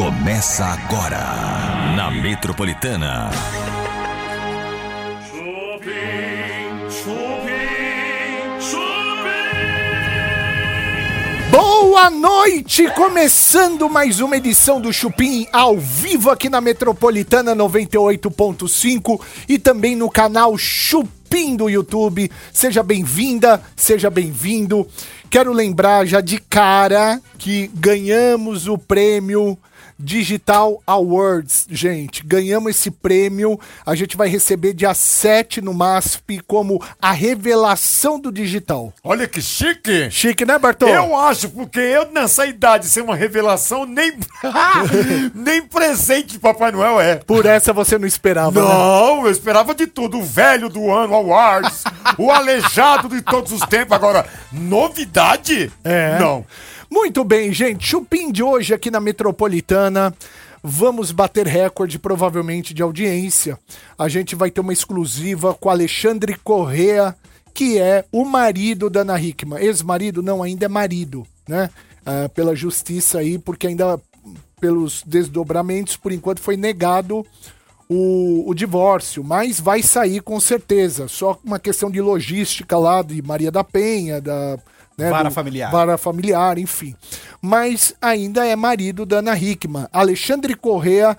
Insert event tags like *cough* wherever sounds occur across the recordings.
Começa agora na Metropolitana. Chupim, chupim, chupim. Boa noite! Começando mais uma edição do Chupim ao vivo aqui na Metropolitana 98.5 e também no canal Chupim do YouTube. Seja bem-vinda, seja bem-vindo. Quero lembrar já de cara que ganhamos o prêmio Digital Awards, gente. Ganhamos esse prêmio. A gente vai receber dia 7 no MASP como a revelação do digital. Olha que chique! Chique, né, Bartô? Eu acho, porque eu nessa idade ser uma revelação, nem, *laughs* nem presente de Papai Noel é. Por essa você não esperava, né? Não, eu esperava de tudo. O velho do ano, Awards, o aleijado de todos os tempos. Agora, novidade? É. Não. Muito bem, gente. Chupim de hoje aqui na Metropolitana. Vamos bater recorde, provavelmente, de audiência. A gente vai ter uma exclusiva com Alexandre Correa, que é o marido da Ana Hickman. Ex-marido, não, ainda é marido, né? Ah, pela justiça aí, porque ainda pelos desdobramentos, por enquanto foi negado o, o divórcio, mas vai sair com certeza. Só uma questão de logística lá de Maria da Penha, da. Né, Vara do- familiar. Vara familiar, enfim. Mas ainda é marido da Ana Hickman. Alexandre Correa.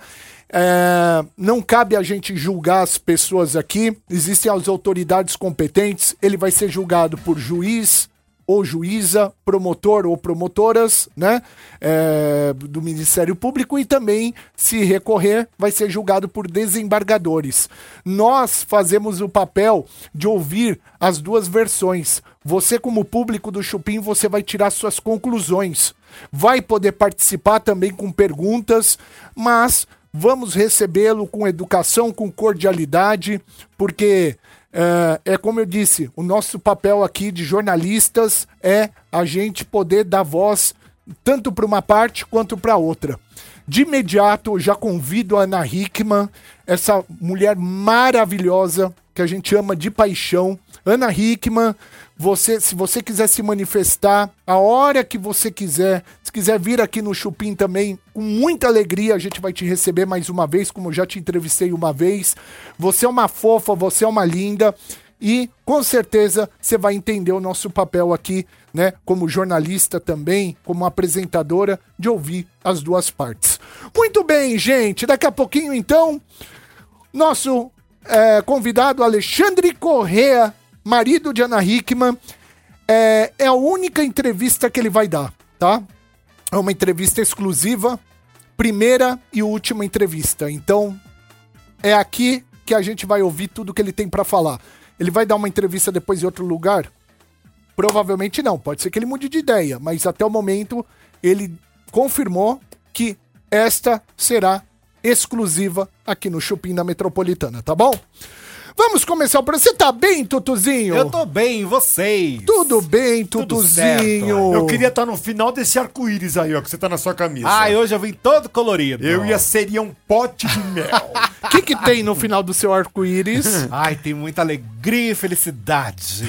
é, não cabe a gente julgar as pessoas aqui. Existem as autoridades competentes. Ele vai ser julgado por juiz, ou juíza, promotor ou promotoras, né, é, do Ministério Público e também, se recorrer, vai ser julgado por desembargadores. Nós fazemos o papel de ouvir as duas versões. Você, como público do Chupim, você vai tirar suas conclusões. Vai poder participar também com perguntas, mas vamos recebê-lo com educação, com cordialidade, porque é, é como eu disse, o nosso papel aqui de jornalistas é a gente poder dar voz tanto para uma parte quanto para outra. De imediato, já convido a Ana Hickman, essa mulher maravilhosa que a gente ama de paixão. Ana Hickman, você, se você quiser se manifestar a hora que você quiser, se quiser vir aqui no Chupim também, com muita alegria, a gente vai te receber mais uma vez, como eu já te entrevistei uma vez. Você é uma fofa, você é uma linda. E com certeza você vai entender o nosso papel aqui, né? Como jornalista também, como apresentadora, de ouvir as duas partes. Muito bem, gente. Daqui a pouquinho, então, nosso é, convidado Alexandre Correa, marido de Ana Hickman, é, é a única entrevista que ele vai dar, tá? É uma entrevista exclusiva, primeira e última entrevista. Então, é aqui que a gente vai ouvir tudo que ele tem pra falar. Ele vai dar uma entrevista depois em outro lugar? Provavelmente não. Pode ser que ele mude de ideia, mas até o momento ele confirmou que esta será exclusiva aqui no Chupim da Metropolitana, tá bom? Vamos começar o programa. Você tá bem, Tutuzinho? Eu tô bem, e vocês? Tudo bem, Tutuzinho. Eu queria estar no final desse arco-íris aí, ó, que você tá na sua camisa. Ah, hoje eu vim todo colorido. Eu ia seria um pote de mel. O *laughs* que, que tem no final do seu arco-íris? *laughs* Ai, tem muita alegria e felicidade.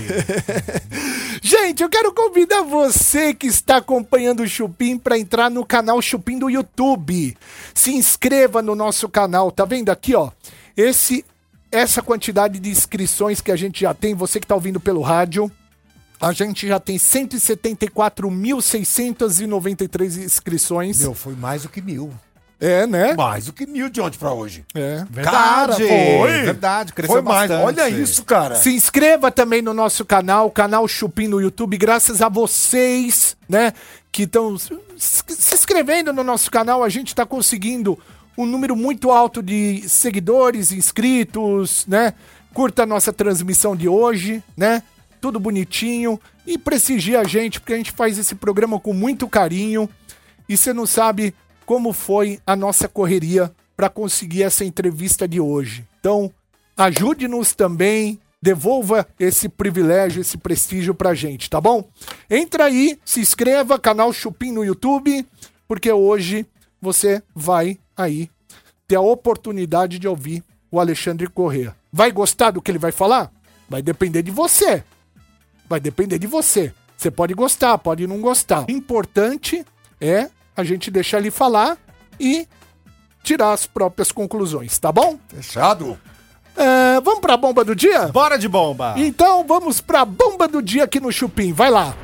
*laughs* Gente, eu quero convidar você que está acompanhando o Chupim para entrar no canal Chupim do YouTube. Se inscreva no nosso canal, tá vendo aqui, ó? Esse essa quantidade de inscrições que a gente já tem, você que está ouvindo pelo rádio, a gente já tem 174.693 inscrições. Meu, foi mais do que mil. É, né? Mais do que mil de ontem pra hoje. É. Verdade. foi. Verdade, cresceu Foi mais. bastante. Olha isso, cara. Se inscreva também no nosso canal, canal Chupim no YouTube, graças a vocês, né, que estão se se inscrevendo no nosso canal, a gente está conseguindo um número muito alto de seguidores, inscritos, né? Curta a nossa transmissão de hoje, né? Tudo bonitinho e prestigia a gente, porque a gente faz esse programa com muito carinho. E você não sabe como foi a nossa correria para conseguir essa entrevista de hoje. Então, ajude-nos também, devolva esse privilégio, esse prestígio pra gente, tá bom? Entra aí, se inscreva, canal Chupim no YouTube, porque hoje você vai aí ter a oportunidade de ouvir o Alexandre Corrêa. Vai gostar do que ele vai falar? Vai depender de você. Vai depender de você. Você pode gostar, pode não gostar. O importante é a gente deixar ele falar e tirar as próprias conclusões, tá bom? Fechado? É, vamos pra bomba do dia? Bora de bomba! Então vamos pra bomba do dia aqui no Chupim, vai lá.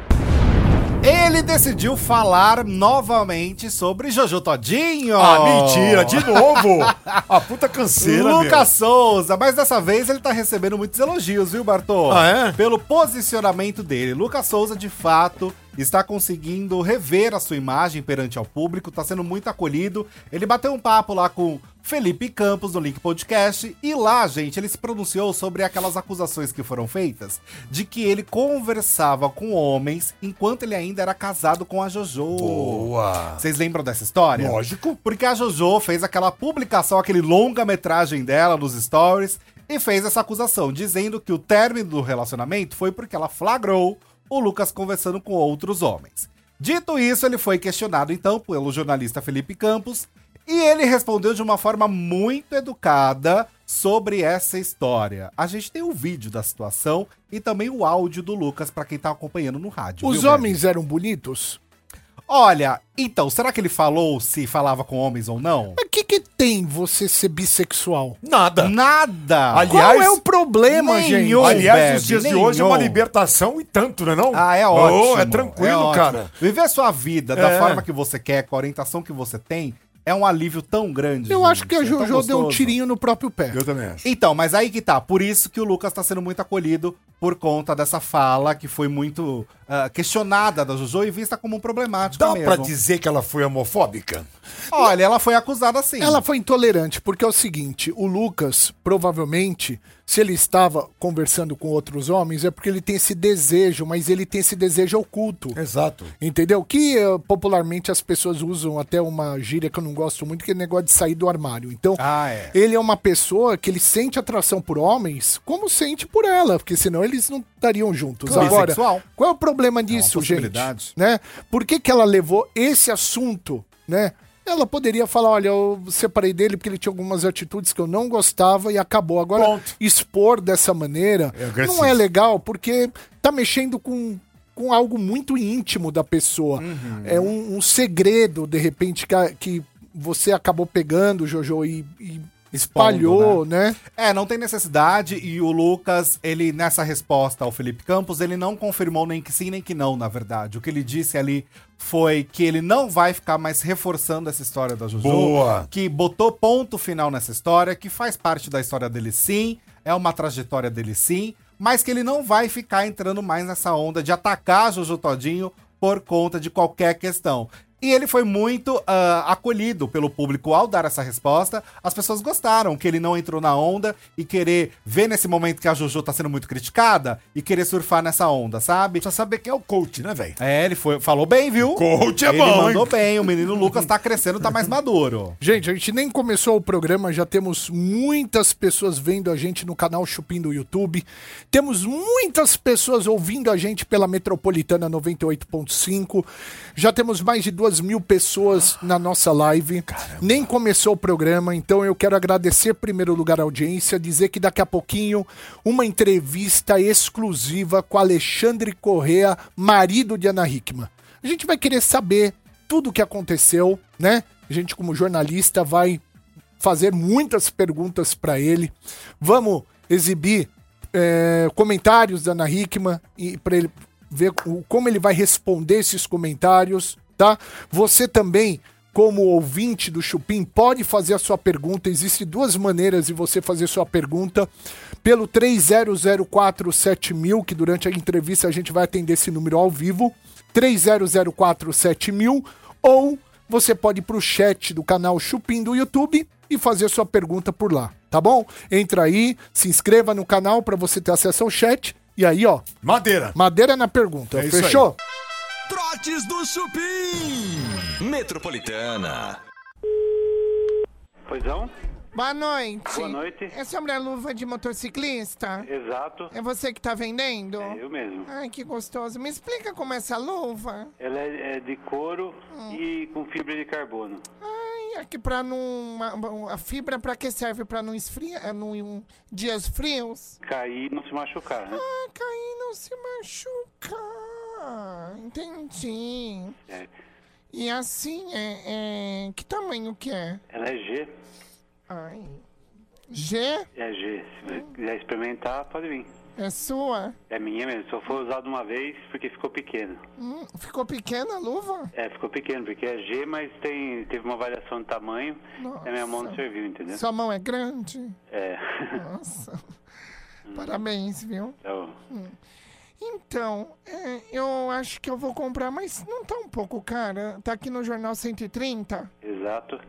Ele decidiu falar novamente sobre Jojo Todinho. Ah, mentira, de novo! A *laughs* puta canseira, Lucas Souza, mas dessa vez ele tá recebendo muitos elogios, viu, Bartô? Ah, é? Pelo posicionamento dele. Lucas Souza, de fato, está conseguindo rever a sua imagem perante ao público, tá sendo muito acolhido. Ele bateu um papo lá com Felipe Campos no Link Podcast e lá, gente, ele se pronunciou sobre aquelas acusações que foram feitas de que ele conversava com homens enquanto ele ainda era casado com a Jojo. Boa! Vocês lembram dessa história? Lógico. Porque a Jojo fez aquela publicação, aquele longa-metragem dela nos stories e fez essa acusação, dizendo que o término do relacionamento foi porque ela flagrou o Lucas conversando com outros homens. Dito isso, ele foi questionado então pelo jornalista Felipe Campos e ele respondeu de uma forma muito educada sobre essa história. A gente tem o vídeo da situação e também o áudio do Lucas para quem tá acompanhando no rádio. Os viu, homens eram bonitos? Olha, então, será que ele falou se falava com homens ou não? Mas que tem você ser bissexual? Nada! Nada! Ali- Qual Aliás, é o problema, gente? nenhum. Aliás, nos Bebe, dias de nenhum. hoje é uma libertação e tanto, né não? Ah, é Oh, ótimo. é tranquilo, é ótimo. cara. Viver a sua vida da É. forma que você quer, com a orientação que você tem, é um alívio tão grande. Eu gente. acho que a É Jojo deu um tirinho no próprio pé. Eu também acho. Então, mas aí que tá. Por isso que o Lucas tá sendo muito acolhido por conta dessa fala que foi muito ah, questionada da Jojo e vista como problemática Dá mesmo. pra dizer que ela foi homofóbica? Olha, ela foi acusada assim. Ela foi intolerante, porque é o seguinte: o Lucas, provavelmente, se ele estava conversando com outros homens, é porque ele tem esse desejo, mas ele tem esse desejo oculto. Exato. Entendeu? Que eh, popularmente as pessoas usam até uma gíria que eu não gosto muito, que é o negócio de sair do armário. Então, Ah, é. ele é uma pessoa que ele sente atração por homens como sente por ela, porque senão eles não estariam juntos. Claro. Agora, Bissexual. qual é o problema disso, gente? Né? Por que, que ela levou esse assunto, né? Ela poderia falar, olha, eu separei dele porque ele tinha algumas atitudes que eu não gostava e acabou. Agora, Ponto. expor dessa maneira É não é legal, porque tá mexendo com, com algo muito íntimo da pessoa. Uhum. É um, um segredo, de repente, que, que você acabou pegando, Jojo, e, e espalhou, né? É, não tem necessidade e o Lucas, ele nessa resposta ao Felipe Campos, ele não confirmou nem que sim nem que não, na verdade. O que ele disse ali foi que ele não vai ficar mais reforçando essa história da Jojo, Boa. que botou ponto final nessa história, que faz parte da história dele sim, é uma trajetória dele sim, mas que ele não vai ficar entrando mais nessa onda de atacar a Jojo Todinho por conta de qualquer questão. E ele foi muito ah, acolhido pelo público ao dar essa resposta. As pessoas gostaram que ele não entrou na onda e querer ver nesse momento que a Jojo tá sendo muito criticada e querer surfar nessa onda, sabe? Precisa saber quem é o coach, né, velho? É, ele foi, falou bem, viu? Coach é ele bom, mandou hein? bem. O menino Lucas tá crescendo, tá mais maduro. *laughs* Gente, a gente nem começou o programa, já temos muitas pessoas vendo a gente no canal Chupim do YouTube. Temos muitas pessoas ouvindo a gente pela Metropolitana 98.5. Já temos mais de duas mil pessoas na nossa live. Nem começou o programa, então eu quero agradecer, em primeiro lugar, a audiência, dizer que daqui a pouquinho uma entrevista exclusiva com Alexandre Correa, marido de Ana Hickman. A gente vai querer saber tudo o que aconteceu, né? A gente, como jornalista, vai fazer muitas perguntas para ele. Vamos exibir é, comentários da Ana Hickman e para ele ver como ele vai responder esses comentários, tá? Você também, como ouvinte do Chupim, pode fazer a sua pergunta. Existem duas maneiras de você fazer sua pergunta. Pelo 30047000, que durante a entrevista a gente vai atender esse número ao vivo. 30047000 ou você pode ir pro chat do canal Chupim do YouTube e fazer sua pergunta por lá, tá bom? Entra aí, se inscreva no canal para você ter acesso ao chat e aí, ó, Madeira. madeira na pergunta. É isso Fechou? Trotes do Chupim. Metropolitana. Poisão? Boa noite. Boa noite. É sobre a luva de motociclista? Exato. É você que tá vendendo? É eu mesmo. Ai, que gostoso. Me explica como é essa luva. Ela é, é de couro e com fibra de carbono. Ai, aqui pra não... uma- uma- A fibra pra que serve? Pra não esfriar? Não, em dias frios? Cair e não se machucar, né? Ah, cair não se machucar. Entendi. É. E assim, é, é, que tamanho que é? Ela é G. Ai. G É G. Se você quiser experimentar, pode vir. é sua? É minha mesmo. Só foi usado uma vez porque ficou pequeno. Hum, ficou pequena a luva? É, ficou pequeno, porque é G, mas tem, teve uma variação de tamanho. Nossa. A minha mão não serviu, entendeu? Sua mão é grande? É. Nossa. *laughs* Parabéns, viu? Então, Então, é, eu acho que eu vou comprar, mas não tá um pouco cara? Tá aqui no Jornal 130? exato.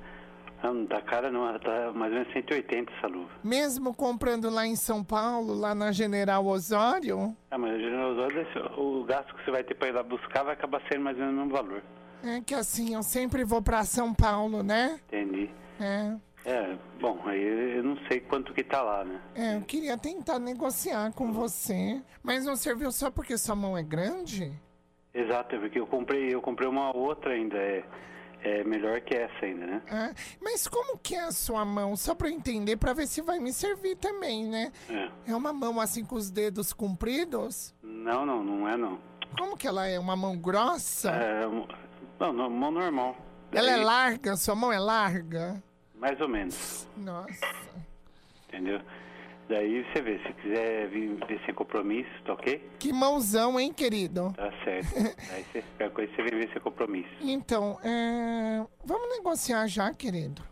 Não, não tá cara não, tá mais ou menos 180 essa luva. Mesmo comprando lá em São Paulo, lá na General Osório? Ah, mas o General Osório, o gasto que você vai ter pra ir lá buscar vai acabar sendo mais ou menos o mesmo valor. É que assim, eu sempre vou pra São Paulo, né? Entendi. É. É, bom, aí eu não sei quanto que tá lá, né? É, eu queria tentar negociar com você. Mas não serviu só porque sua mão é grande? Exato, é porque eu comprei, eu comprei uma outra ainda, é, é melhor que essa ainda, né? Ah, mas como que é a sua mão? Só pra eu entender, pra ver se vai me servir também, né? É. É uma mão assim com os dedos compridos? Não, não, não é não. Como que ela é? Uma mão grossa? É, não, não, mão normal. Ela é larga? Sua mão é larga? Mais ou menos, Nossa. entendeu? Daí você vê, se quiser vir ver sem compromisso, tá ok? Que mãozão, hein, querido? Tá certo. *laughs* Aí você, qualquer coisa você vem ver sem compromisso. Então, é... vamos negociar já, querido.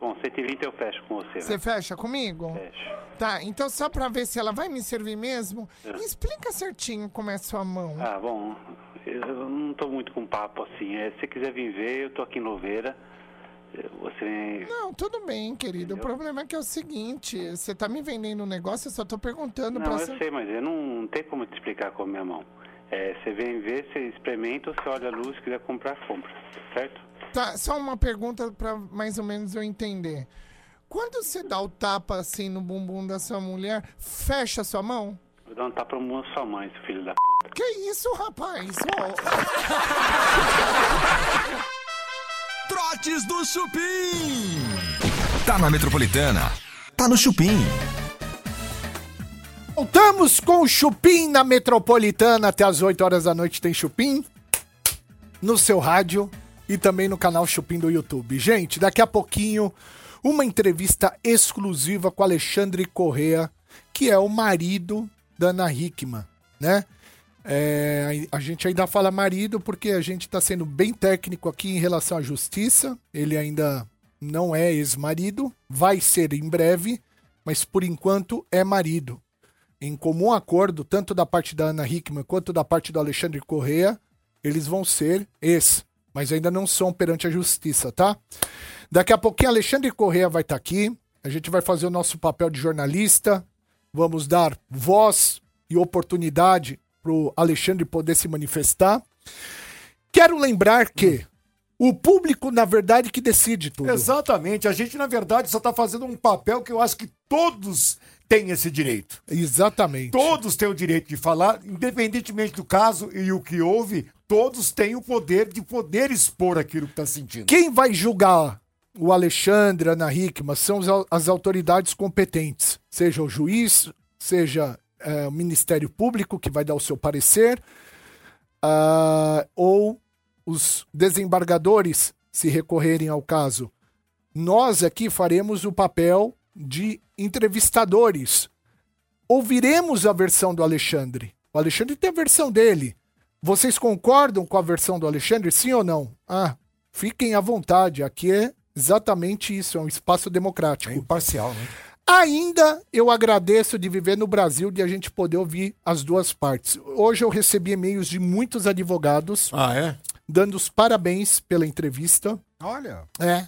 Bom, 120 eu fecho com você, Você né? fecha comigo? Fecho. Tá, então só pra ver se ela vai me servir mesmo, explica certinho como é sua mão. Ah, bom, eu não tô muito com papo assim. É, se você quiser vir ver, eu tô aqui em Louveira. Você. Não, tudo bem, querido. O problema é que é o seguinte, você tá me vendendo um negócio, eu só tô perguntando Não, pra... eu sa- sei, mas eu não, não tem como te explicar com a minha mão. É, você vem ver, você experimenta, você olha a luz, se quiser comprar, compra. Certo? Tá, só uma pergunta pra mais ou menos eu entender. Quando você dá o tapa assim no bumbum da sua mulher, fecha a sua mão? Vou dar um tapa na sua mãe, seu filho da p. Que isso, rapaz? Ô, *laughs* Trotes do Chupim. Tá na Metropolitana. Tá no Chupim. Voltamos com o Chupim na Metropolitana. Até as 8 horas da noite tem Chupim. No seu rádio e também no canal Chupim do YouTube. Gente, daqui a pouquinho, uma entrevista exclusiva com Alexandre Correa, que é o marido da Ana Hickman, né? É, a gente ainda fala marido porque a gente está sendo bem técnico aqui em relação à justiça. Ele ainda não é ex-marido, vai ser em breve, mas por enquanto é marido em comum acordo, tanto da parte da Ana Hickman quanto da parte do Alexandre Correa, eles vão ser ex, mas ainda não são perante a justiça, tá? Daqui a pouquinho Alexandre Correa vai estar aqui, a gente vai fazer o nosso papel de jornalista, vamos dar voz e oportunidade pro Alexandre poder se manifestar. Quero lembrar que o público, na verdade, que decide tudo. Exatamente. A gente, na verdade, só tá fazendo um papel que eu acho que todos têm esse direito. Exatamente. Todos têm o direito de falar, independentemente do caso e o que houve, todos têm o poder de poder expor aquilo que tá sentindo. Quem vai julgar o Alexandre, a Ana Hickman, são as autoridades competentes, seja o juiz, seja o Ministério Público, que vai dar o seu parecer, ah, ou os desembargadores, se recorrerem ao caso. Nós aqui faremos o papel de entrevistadores. Ouviremos a versão do Alexandre. O Alexandre tem a versão dele. Vocês concordam com a versão do Alexandre, sim ou não? Ah, fiquem à vontade. Aqui é exatamente isso, é um espaço democrático. É imparcial, né? Ainda eu agradeço de viver no Brasil, de a gente poder ouvir as duas partes. Hoje eu recebi e-mails de muitos advogados Ah, é? dando os parabéns pela entrevista. Olha. É.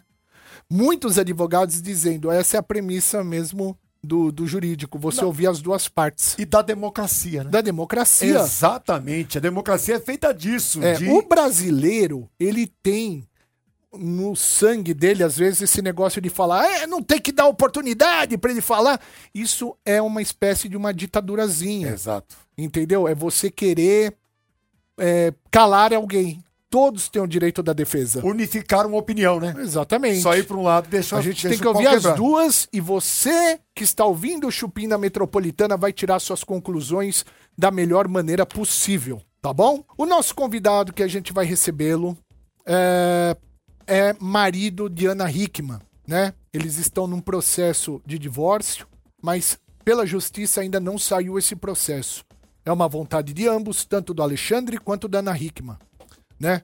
Muitos advogados dizendo, essa é a premissa mesmo do, do jurídico, você ouvir as duas partes. E da democracia, né? Da democracia. Exatamente. A democracia é feita disso. É, de... O brasileiro, ele tem no sangue dele, às vezes, esse negócio de falar, é, não tem que dar oportunidade pra ele falar. Isso é uma espécie de uma ditadurazinha. Exato. Entendeu? É você querer é, calar alguém. Todos têm o direito da defesa. Unificar uma opinião, né? Exatamente. Só ir para um lado deixar A gente deixa tem que ouvir as duas e você que está ouvindo o Chupim da Metropolitana vai tirar suas conclusões da melhor maneira possível, tá bom? O nosso convidado que a gente vai recebê-lo é, é marido de Ana Hickman, né? Eles estão num processo de divórcio, mas pela justiça ainda não saiu esse processo. É uma vontade de ambos, tanto do Alexandre quanto da Ana Hickman, né?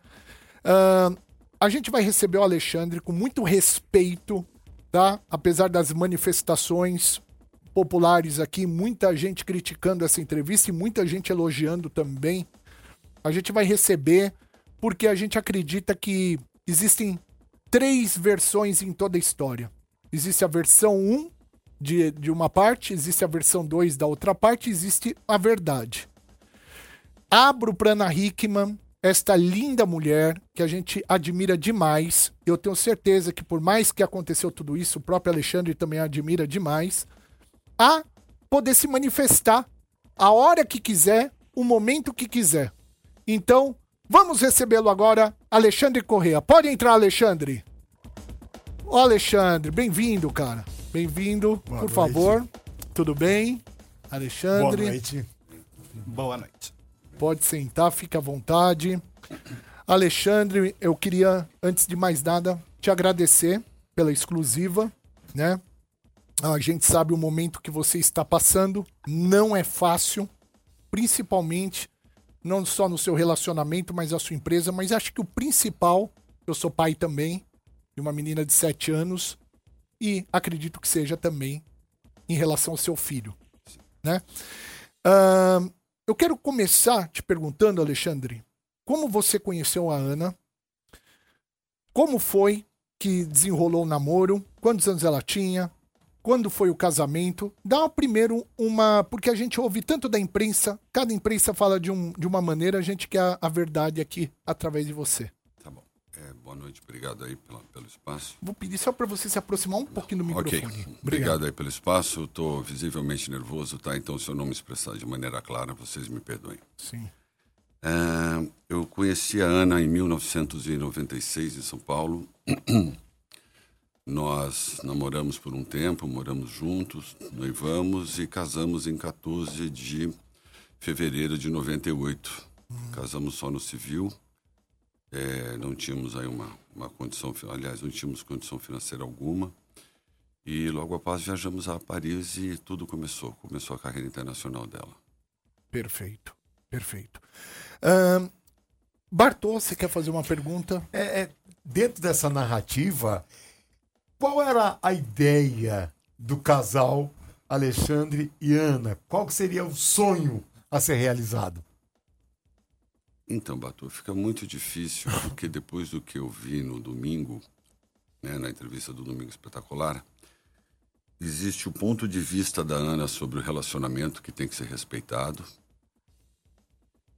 Ah, a gente vai receber o Alexandre com muito respeito, tá? Apesar das manifestações populares aqui, muita gente criticando essa entrevista e muita gente elogiando também. A gente vai receber porque a gente acredita que existem três versões em toda a história. Existe a versão 1 de, de uma parte, existe a versão 2 da outra parte, existe a verdade. Abro para Ana Hickman, esta linda mulher que a gente admira demais. Eu tenho certeza que por mais que aconteceu tudo isso, o próprio Alexandre também admira demais. A poder se manifestar a hora que quiser, o momento que quiser. Então, vamos recebê-lo agora, Alexandre Correa. Pode entrar, Alexandre. Ô, Alexandre, bem-vindo, cara. Bem-vindo, por noite. favor. Tudo bem? Boa Alexandre. noite. Boa noite. Pode sentar, fica à vontade. Alexandre, eu queria, antes de mais nada, te agradecer pela exclusiva, né? A gente sabe o momento que você está passando, não é fácil, principalmente não só no seu relacionamento, mas a sua empresa, mas acho que o principal, eu sou pai também, de uma menina de 7 anos, e acredito que seja também em relação ao seu filho, né? Ahn, eu quero começar te perguntando, Alexandre, como você conheceu a Ana? Como foi que desenrolou o namoro? Quantos anos ela tinha? Quando foi o casamento? Dá primeiro uma. Porque a gente ouve tanto da imprensa, cada imprensa fala de, um, de uma maneira, a gente quer a, a verdade aqui através de você. Tá bom. É, boa noite, obrigado aí pela- pelo espaço. Vou pedir só para você se aproximar um pouquinho do Ok, microfone. obrigado aí pelo espaço. Estou visivelmente nervoso, tá? Então, se eu não me expressar de maneira clara, vocês me perdoem. Sim. É, eu conheci a Ana em 1996 em São Paulo. *clears throat* Nós namoramos por um tempo, moramos juntos, noivamos e casamos em 14 de fevereiro de 98. Casamos só no civil. É, não tínhamos aí uma, uma condição, aliás, não tínhamos condição financeira alguma. E logo após viajamos a Paris e tudo começou. Começou a carreira internacional dela. Perfeito. Perfeito. Ahn, Bartô, você quer fazer uma pergunta? É, é, dentro dessa narrativa, qual era a ideia do casal Alexandre e Ana? Qual seria o sonho a ser realizado? Então, Batu, fica muito difícil, porque depois do que eu vi no domingo, né, na entrevista do Domingo Espetacular, existe o ponto de vista da Ana sobre o relacionamento que tem que ser respeitado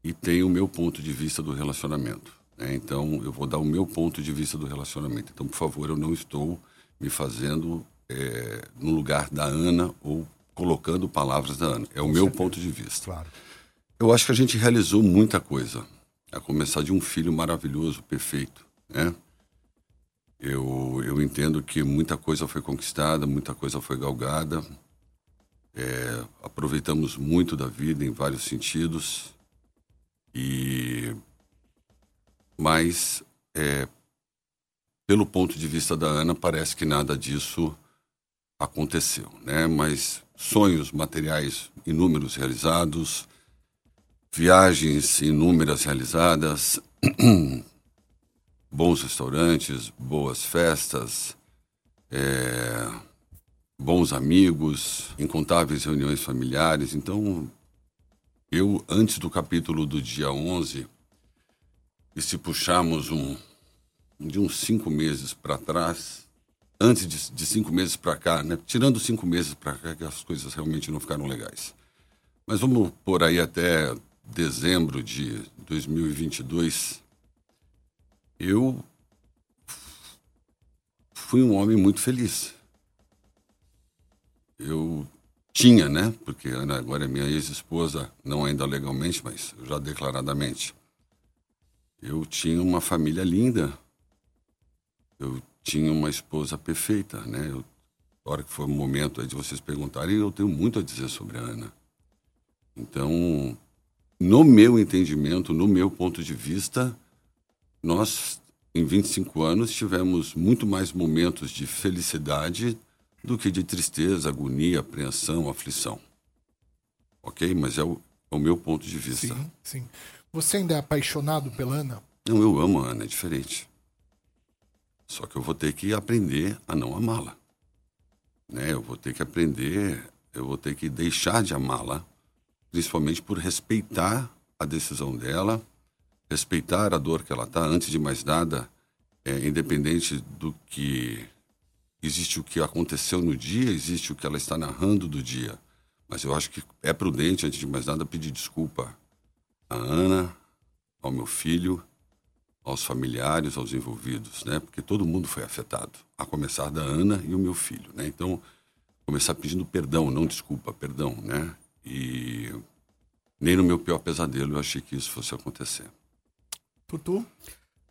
e tem o meu ponto de vista do relacionamento. né? Então, eu vou dar o meu ponto de vista do relacionamento. Então, por favor, eu não estou me fazendo eh, no lugar da Ana ou colocando palavras da Ana. É o meu ponto de vista. Claro. Eu acho que a gente realizou muita coisa. A começar de um filho maravilhoso, perfeito, né? Eu, eu entendo que muita coisa foi conquistada, muita coisa foi galgada. É, aproveitamos muito da vida em vários sentidos. E mas é, pelo ponto de vista da Ana parece que nada disso aconteceu, né? Mas sonhos materiais inúmeros realizados, viagens inúmeras realizadas, *clears throat* bons restaurantes, boas festas, é, bons amigos, incontáveis reuniões familiares. Então, eu, antes do capítulo do dia 11, e se puxarmos um, de uns cinco meses para trás, antes de, de cinco meses para cá, né? tirando cinco meses para cá, que as coisas realmente não ficaram legais. Mas vamos por aí até dezembro de 2022. Eu fui um homem muito feliz. Eu tinha, né? Porque Ana agora é minha ex-esposa, não ainda legalmente, mas já declaradamente. Eu tinha uma família linda. Eu tinha uma esposa perfeita, né? Eu, a hora que foi o momento de vocês perguntarem, eu tenho muito a dizer sobre a Ana. Então, no meu entendimento, no meu ponto de vista, nós em 25 anos, tivemos muito mais momentos de felicidade do que de tristeza, agonia, apreensão, aflição. Ok? Mas é o, é o meu ponto de vista. Sim, sim. Você ainda é apaixonado pela Ana? Não, eu amo a Ana, é diferente. Só que eu vou ter que aprender a não amá-la. Né? Eu vou ter que aprender, eu vou ter que deixar de amá-la, principalmente por respeitar a decisão dela, respeitar a dor que ela está, antes de mais nada, é, independente do que existe o que aconteceu no dia, existe o que ela está narrando do dia. Mas eu acho que é prudente, antes de mais nada, pedir desculpa à Ana, ao meu filho, aos familiares, aos envolvidos, né? Porque todo mundo foi afetado, a começar da Ana e o meu filho, né? Então, começar pedindo perdão, não desculpa, perdão, né? E nem no meu pior pesadelo eu achei que isso fosse acontecer. Tutu?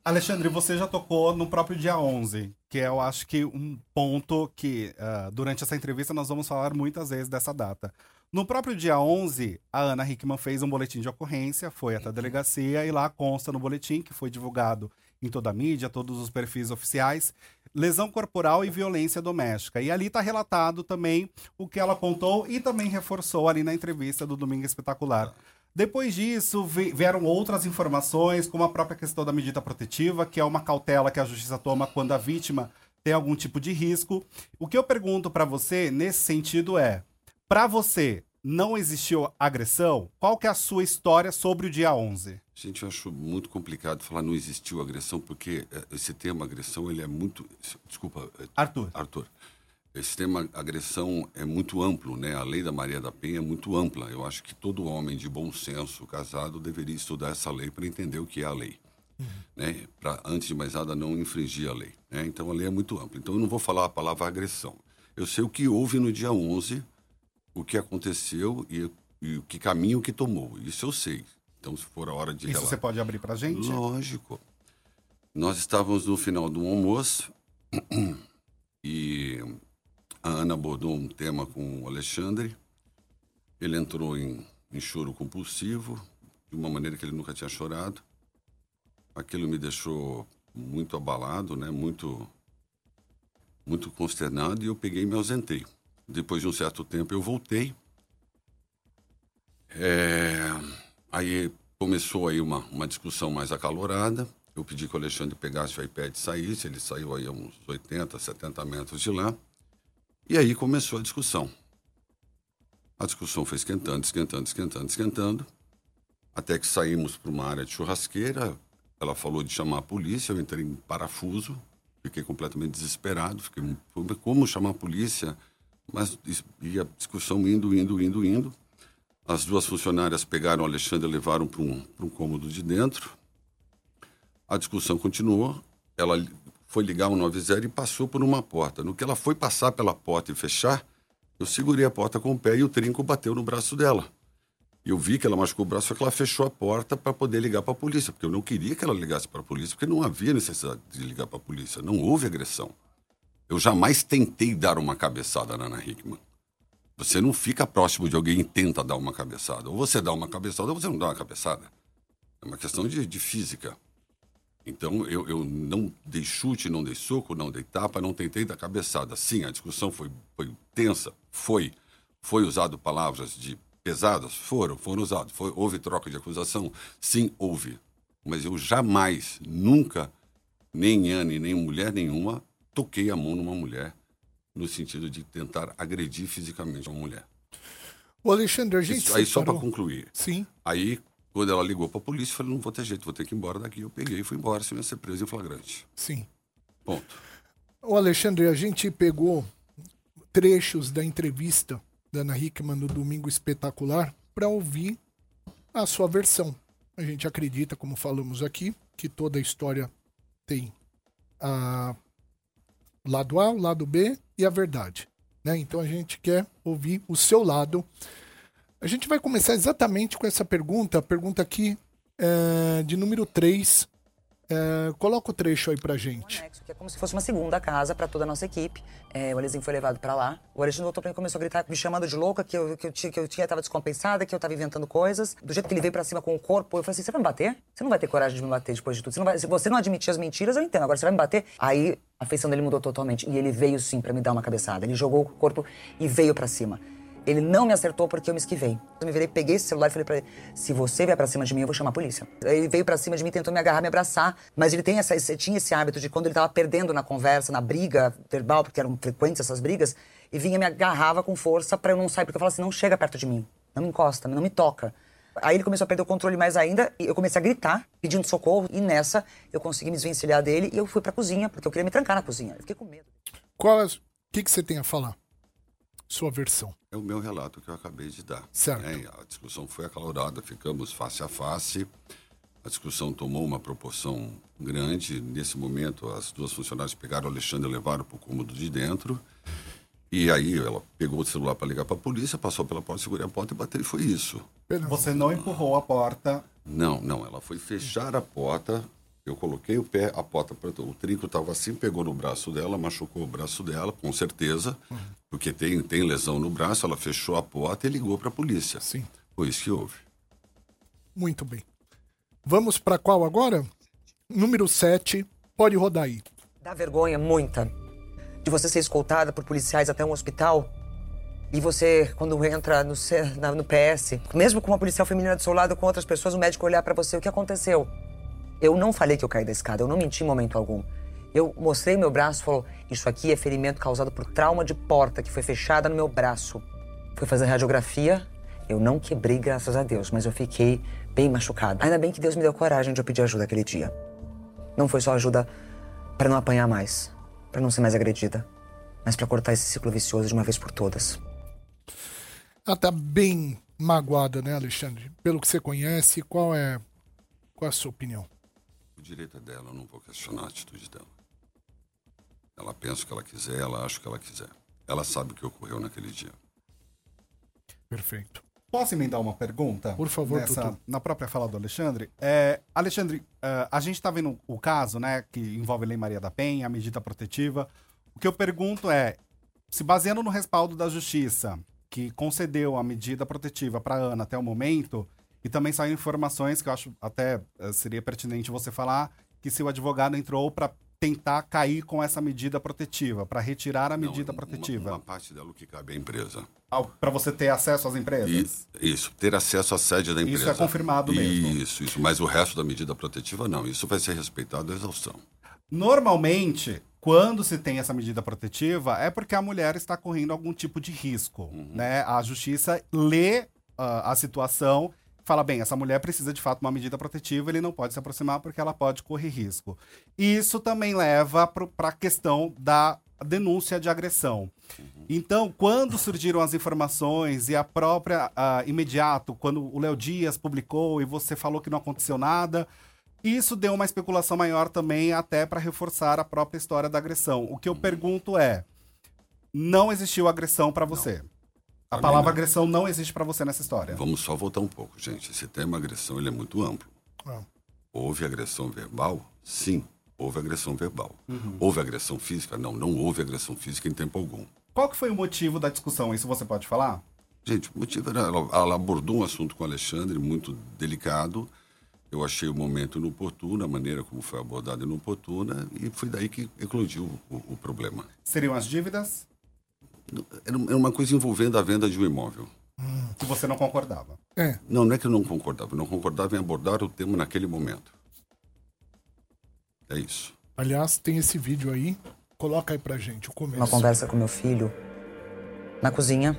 Alexandre, você já tocou no próprio dia 11, que é, eu acho que um ponto que uh, durante essa entrevista nós vamos falar muitas vezes dessa data. No próprio dia 11, a Ana Hickman fez um boletim de ocorrência, foi até a delegacia e lá consta no boletim, que foi divulgado em toda a mídia, todos os perfis oficiais, lesão corporal e violência doméstica. E ali está relatado também o que ela contou e também reforçou ali na entrevista do Domingo Espetacular. Depois disso, vieram outras informações, como a própria questão da medida protetiva, que é uma cautela que a justiça toma quando a vítima tem algum tipo de risco. O que eu pergunto para você nesse sentido é: para você, não existiu agressão? Qual que é a sua história sobre o dia 11? Gente, eu acho muito complicado falar não existiu agressão, porque eh, esse tema agressão, ele é muito... Desculpa. eh, Arthur. Arthur. Esse tema agressão é muito amplo, né? A lei da Maria da Penha é muito ampla. Eu acho que todo homem de bom senso, casado, deveria estudar essa lei para entender o que é a lei. Né? Para, antes de mais nada, não infringir a lei. Né? Então, a lei é muito ampla. Então, eu não vou falar a palavra agressão. Eu sei o que houve no dia 11 o que aconteceu e, e o que caminho que tomou. Isso eu sei. Então, se for a hora de Isso relatar. você pode abrir pra gente? Lógico. Nós estávamos no final do almoço *clears throat* e a Ana abordou um tema com o Alexandre. Ele entrou em, em choro compulsivo, de uma maneira que ele nunca tinha chorado. Aquilo me deixou muito abalado, né? muito, muito consternado, e eu peguei e me ausentei. Depois de um certo tempo, eu voltei. É, Aí começou aí uma, uma discussão mais acalorada. Eu pedi que o Alexandre pegasse o iPad e saísse. Ele saiu aí a uns 80, 70 metros de lá. E aí começou a discussão. A discussão foi esquentando, esquentando, esquentando, esquentando. Até que saímos para uma área de churrasqueira. Ela falou de chamar a polícia. Eu entrei em parafuso. Fiquei completamente desesperado. Fiquei, como chamar a polícia? Mas e a discussão indo, indo, indo, indo. As duas funcionárias pegaram o Alexandre e levaram para um, um cômodo de dentro. A discussão continuou. Ela foi ligar o 90 e passou por uma porta. No que ela foi passar pela porta e fechar, eu segurei a porta com o pé e o trinco bateu no braço dela. Eu vi que ela machucou o braço, só que ela fechou a porta para poder ligar para a polícia, porque eu não queria que ela ligasse para a polícia, porque não havia necessidade de ligar para a polícia. Não houve agressão. Eu jamais tentei dar uma cabeçada na Ana Hickman. Você não fica próximo de alguém e tenta dar uma cabeçada. Ou você dá uma cabeçada ou você não dá uma cabeçada. É uma questão de, de física. Então, eu, eu não dei chute, não dei soco, não dei tapa, não tentei dar cabeçada. Sim, a discussão foi, foi tensa, foi. Foi usado palavras de pesadas? Foram, foram usadas. Foi, houve troca de acusação? Sim, houve. Mas eu jamais, nunca, nem Anne, nem mulher nenhuma, toquei a mão numa mulher no sentido de tentar agredir fisicamente uma mulher. O Alexandre, a gente. Isso, aí só para concluir. Sim. Aí, quando ela ligou para a polícia, eu falei, não vou ter jeito, vou ter que ir embora daqui. Eu peguei e fui embora, sem ser preso em flagrante. Sim. Ponto. O Alexandre, a gente pegou trechos da entrevista da Ana Hickman no Domingo Espetacular para ouvir a sua versão. A gente acredita, como falamos aqui, que toda a história tem a lado A, o lado B e a verdade. Né? Então a gente quer ouvir o seu lado. A gente vai começar exatamente com essa pergunta, a pergunta aqui é, de número 3, É, coloca o trecho aí pra gente. que é como se fosse uma segunda casa para toda a nossa equipe. É, o Alezinho foi levado para lá. O Alexandre voltou para mim e começou a gritar, me chamando de louca, que eu, que eu, que eu tinha, tava descompensada, que eu tava inventando coisas. Do jeito que ele veio para cima com o corpo, eu falei assim: você vai me bater? Você não vai ter coragem de me bater depois de tudo. Você vai, se você não admitir as mentiras, eu entendo. Agora você vai me bater? Aí a feição dele mudou totalmente. E ele veio sim para me dar uma cabeçada. Ele jogou o corpo e veio para cima. Ele não me acertou porque eu me esquivei. Eu me virei, peguei esse celular e falei pra ele: se você vier pra cima de mim, eu vou chamar a polícia. Ele veio pra cima de mim, tentou me agarrar, me abraçar, mas ele tem essa, esse- tinha esse hábito de quando ele tava perdendo na conversa, na briga verbal, porque eram frequentes essas brigas, e vinha me agarrava com força pra eu não sair, porque eu falava assim: não chega perto de mim, não me encosta, não me toca. Aí ele começou a perder o controle mais ainda, e eu comecei a gritar, pedindo socorro, e nessa eu consegui me desvencilhar dele e eu fui pra cozinha, porque eu queria me trancar na cozinha. Eu fiquei com medo. Qual é- O que, que você tem a falar? Sua versão. É o meu relato que eu acabei de dar. Certo. né? A discussão foi acalorada, ficamos face a face. A discussão tomou uma proporção grande. Nesse momento, as duas funcionárias pegaram o Alexandre e levaram para o cômodo de dentro. E aí ela pegou o celular para ligar para a polícia, passou pela porta, segurei a porta e bateu. E foi isso. Você não empurrou a porta. Não, não. Ela foi fechar a porta. Eu coloquei o pé, a porta, o trinco estava assim, pegou no braço dela, machucou o braço dela, com certeza, porque tem, tem lesão no braço. Ela fechou a porta e ligou para a polícia. Sim. Foi isso que houve. Muito bem. Vamos pra qual agora? Número 7. Pode rodar aí. Dá vergonha, muita. De você ser escoltada por policiais até um hospital. E você, quando entra no, C- na- no PS, mesmo com uma policial feminina do seu lado, com outras pessoas, o médico olhar pra você, o que aconteceu? Eu não falei que eu caí da escada, eu não menti em momento algum. Eu mostrei meu braço e falou: Isso aqui é ferimento causado por trauma de porta que foi fechada no meu braço. Fui fazer radiografia, eu não quebrei, graças a Deus, mas eu fiquei bem machucada. Ainda bem que Deus me deu coragem de eu pedir ajuda aquele dia. Não foi só ajuda para não apanhar mais, para não ser mais agredida, mas para cortar esse ciclo vicioso de uma vez por todas. Ela tá bem magoada, né, Alexandre? Pelo que você conhece, qual é, qual é a sua opinião? Direito é dela, eu não vou questionar a atitude dela. Ela pensa o que ela quiser, ela acha o que ela quiser. Ela sabe o que ocorreu naquele dia. Perfeito. Posso emendar uma pergunta? Por favor, Nessa, Tutu. Na própria fala do Alexandre. É, Alexandre, é, a gente está vendo o caso, né, que envolve a Lei Maria da Penha, a medida protetiva. O que eu pergunto é, se baseando no respaldo da Justiça, que concedeu a medida protetiva para Ana até o momento, e também saíram informações que eu acho até eh, seria pertinente você falar, que se o advogado entrou para tentar cair com essa medida protetiva, para retirar a medida uma- protetiva, Uma, parte dela que cabe à empresa. para você ter acesso às empresas. E, isso, ter acesso à sede da Isso empresa. é confirmado mesmo. Isso, isso. Mas o resto da medida protetiva, não. Isso vai ser respeitado à exaustão. Normalmente, quando se tem essa medida protetiva, é porque a mulher está correndo algum tipo de risco, né? A justiça lê ah, a situação, fala bem, essa mulher precisa de fato de uma medida protetiva, ele não pode se aproximar porque ela pode correr risco. Isso também leva para a questão da denúncia de agressão. Então, quando surgiram as informações e a própria ah, imediato, quando o Léo Dias publicou e você falou que não aconteceu nada, isso deu uma especulação maior também, até para reforçar a própria história da agressão. O que eu pergunto é: não existiu agressão para você? A palavra agressão não existe para você nessa história. Vamos só voltar um pouco, gente. Esse tema agressão ele é muito amplo. Ah. Houve agressão verbal? Sim, houve agressão verbal. Uhum. Houve agressão física? Não, não houve agressão física em tempo algum. Qual que foi o motivo da discussão? Isso você pode falar? Gente, o motivo era. Ela, ela abordou um assunto com o Alexandre muito delicado. Eu achei o momento inoportuno, a maneira como foi abordado inoportuna, e foi daí que eclodiu o, o problema. Seriam as dívidas Era uma coisa envolvendo a venda de um imóvel. que você não concordava. É, Não, não é que eu não concordava, eu não concordava em abordar o tema naquele momento. É isso. aliás, tem esse vídeo aí. Coloca aí pra gente o começo. Uma conversa com meu filho na cozinha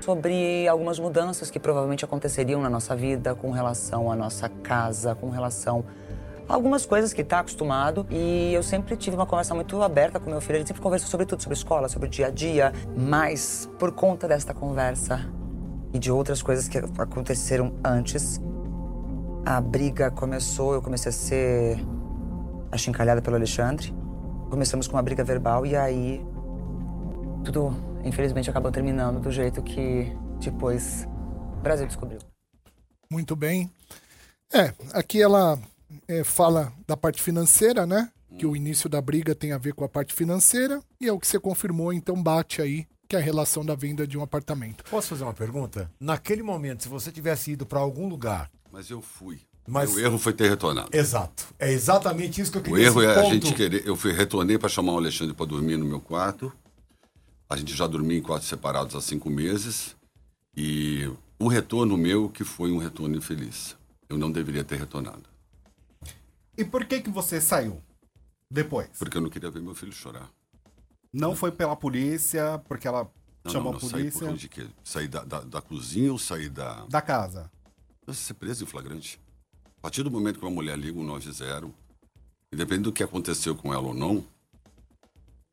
sobre algumas mudanças que provavelmente aconteceriam na nossa vida com relação à nossa casa, com relação algumas coisas que está acostumado. E eu sempre tive uma conversa muito aberta com meu filho. Gente sempre conversou sobre tudo, sobre escola, sobre o dia a dia. Mas por conta desta conversa e de outras coisas que aconteceram antes, a briga começou. Eu comecei a ser achincalhada pelo Alexandre. Começamos com uma briga verbal e aí tudo, infelizmente, acabou terminando do jeito que depois o Brasil descobriu. Muito bem. É, aqui ela é, fala da parte financeira, né? Que o início da briga tem a ver com a parte financeira. E é o que você confirmou, então bate aí, que é a relação da venda de um apartamento. Posso fazer uma pergunta? Naquele momento, se você tivesse ido para algum lugar. Mas eu fui. Mas- O erro foi ter retornado. Exato. É exatamente isso que eu O queria erro esse é a ponto. gente querer. Eu fui retornei para chamar o Alexandre para dormir no meu quarto. A gente já dormia em quartos separados há cinco meses. E o retorno meu que foi um retorno infeliz. Eu não deveria ter retornado. E por que que você saiu depois? Porque eu não queria ver meu filho chorar. Não foi pela polícia, porque ela Não, chamou não, não. a por polícia conta de quê? Sair da, da, da cozinha ou sair da. da casa. Você ser preso em flagrante. A partir do momento que uma mulher liga um 90, independente do que aconteceu com ela ou não,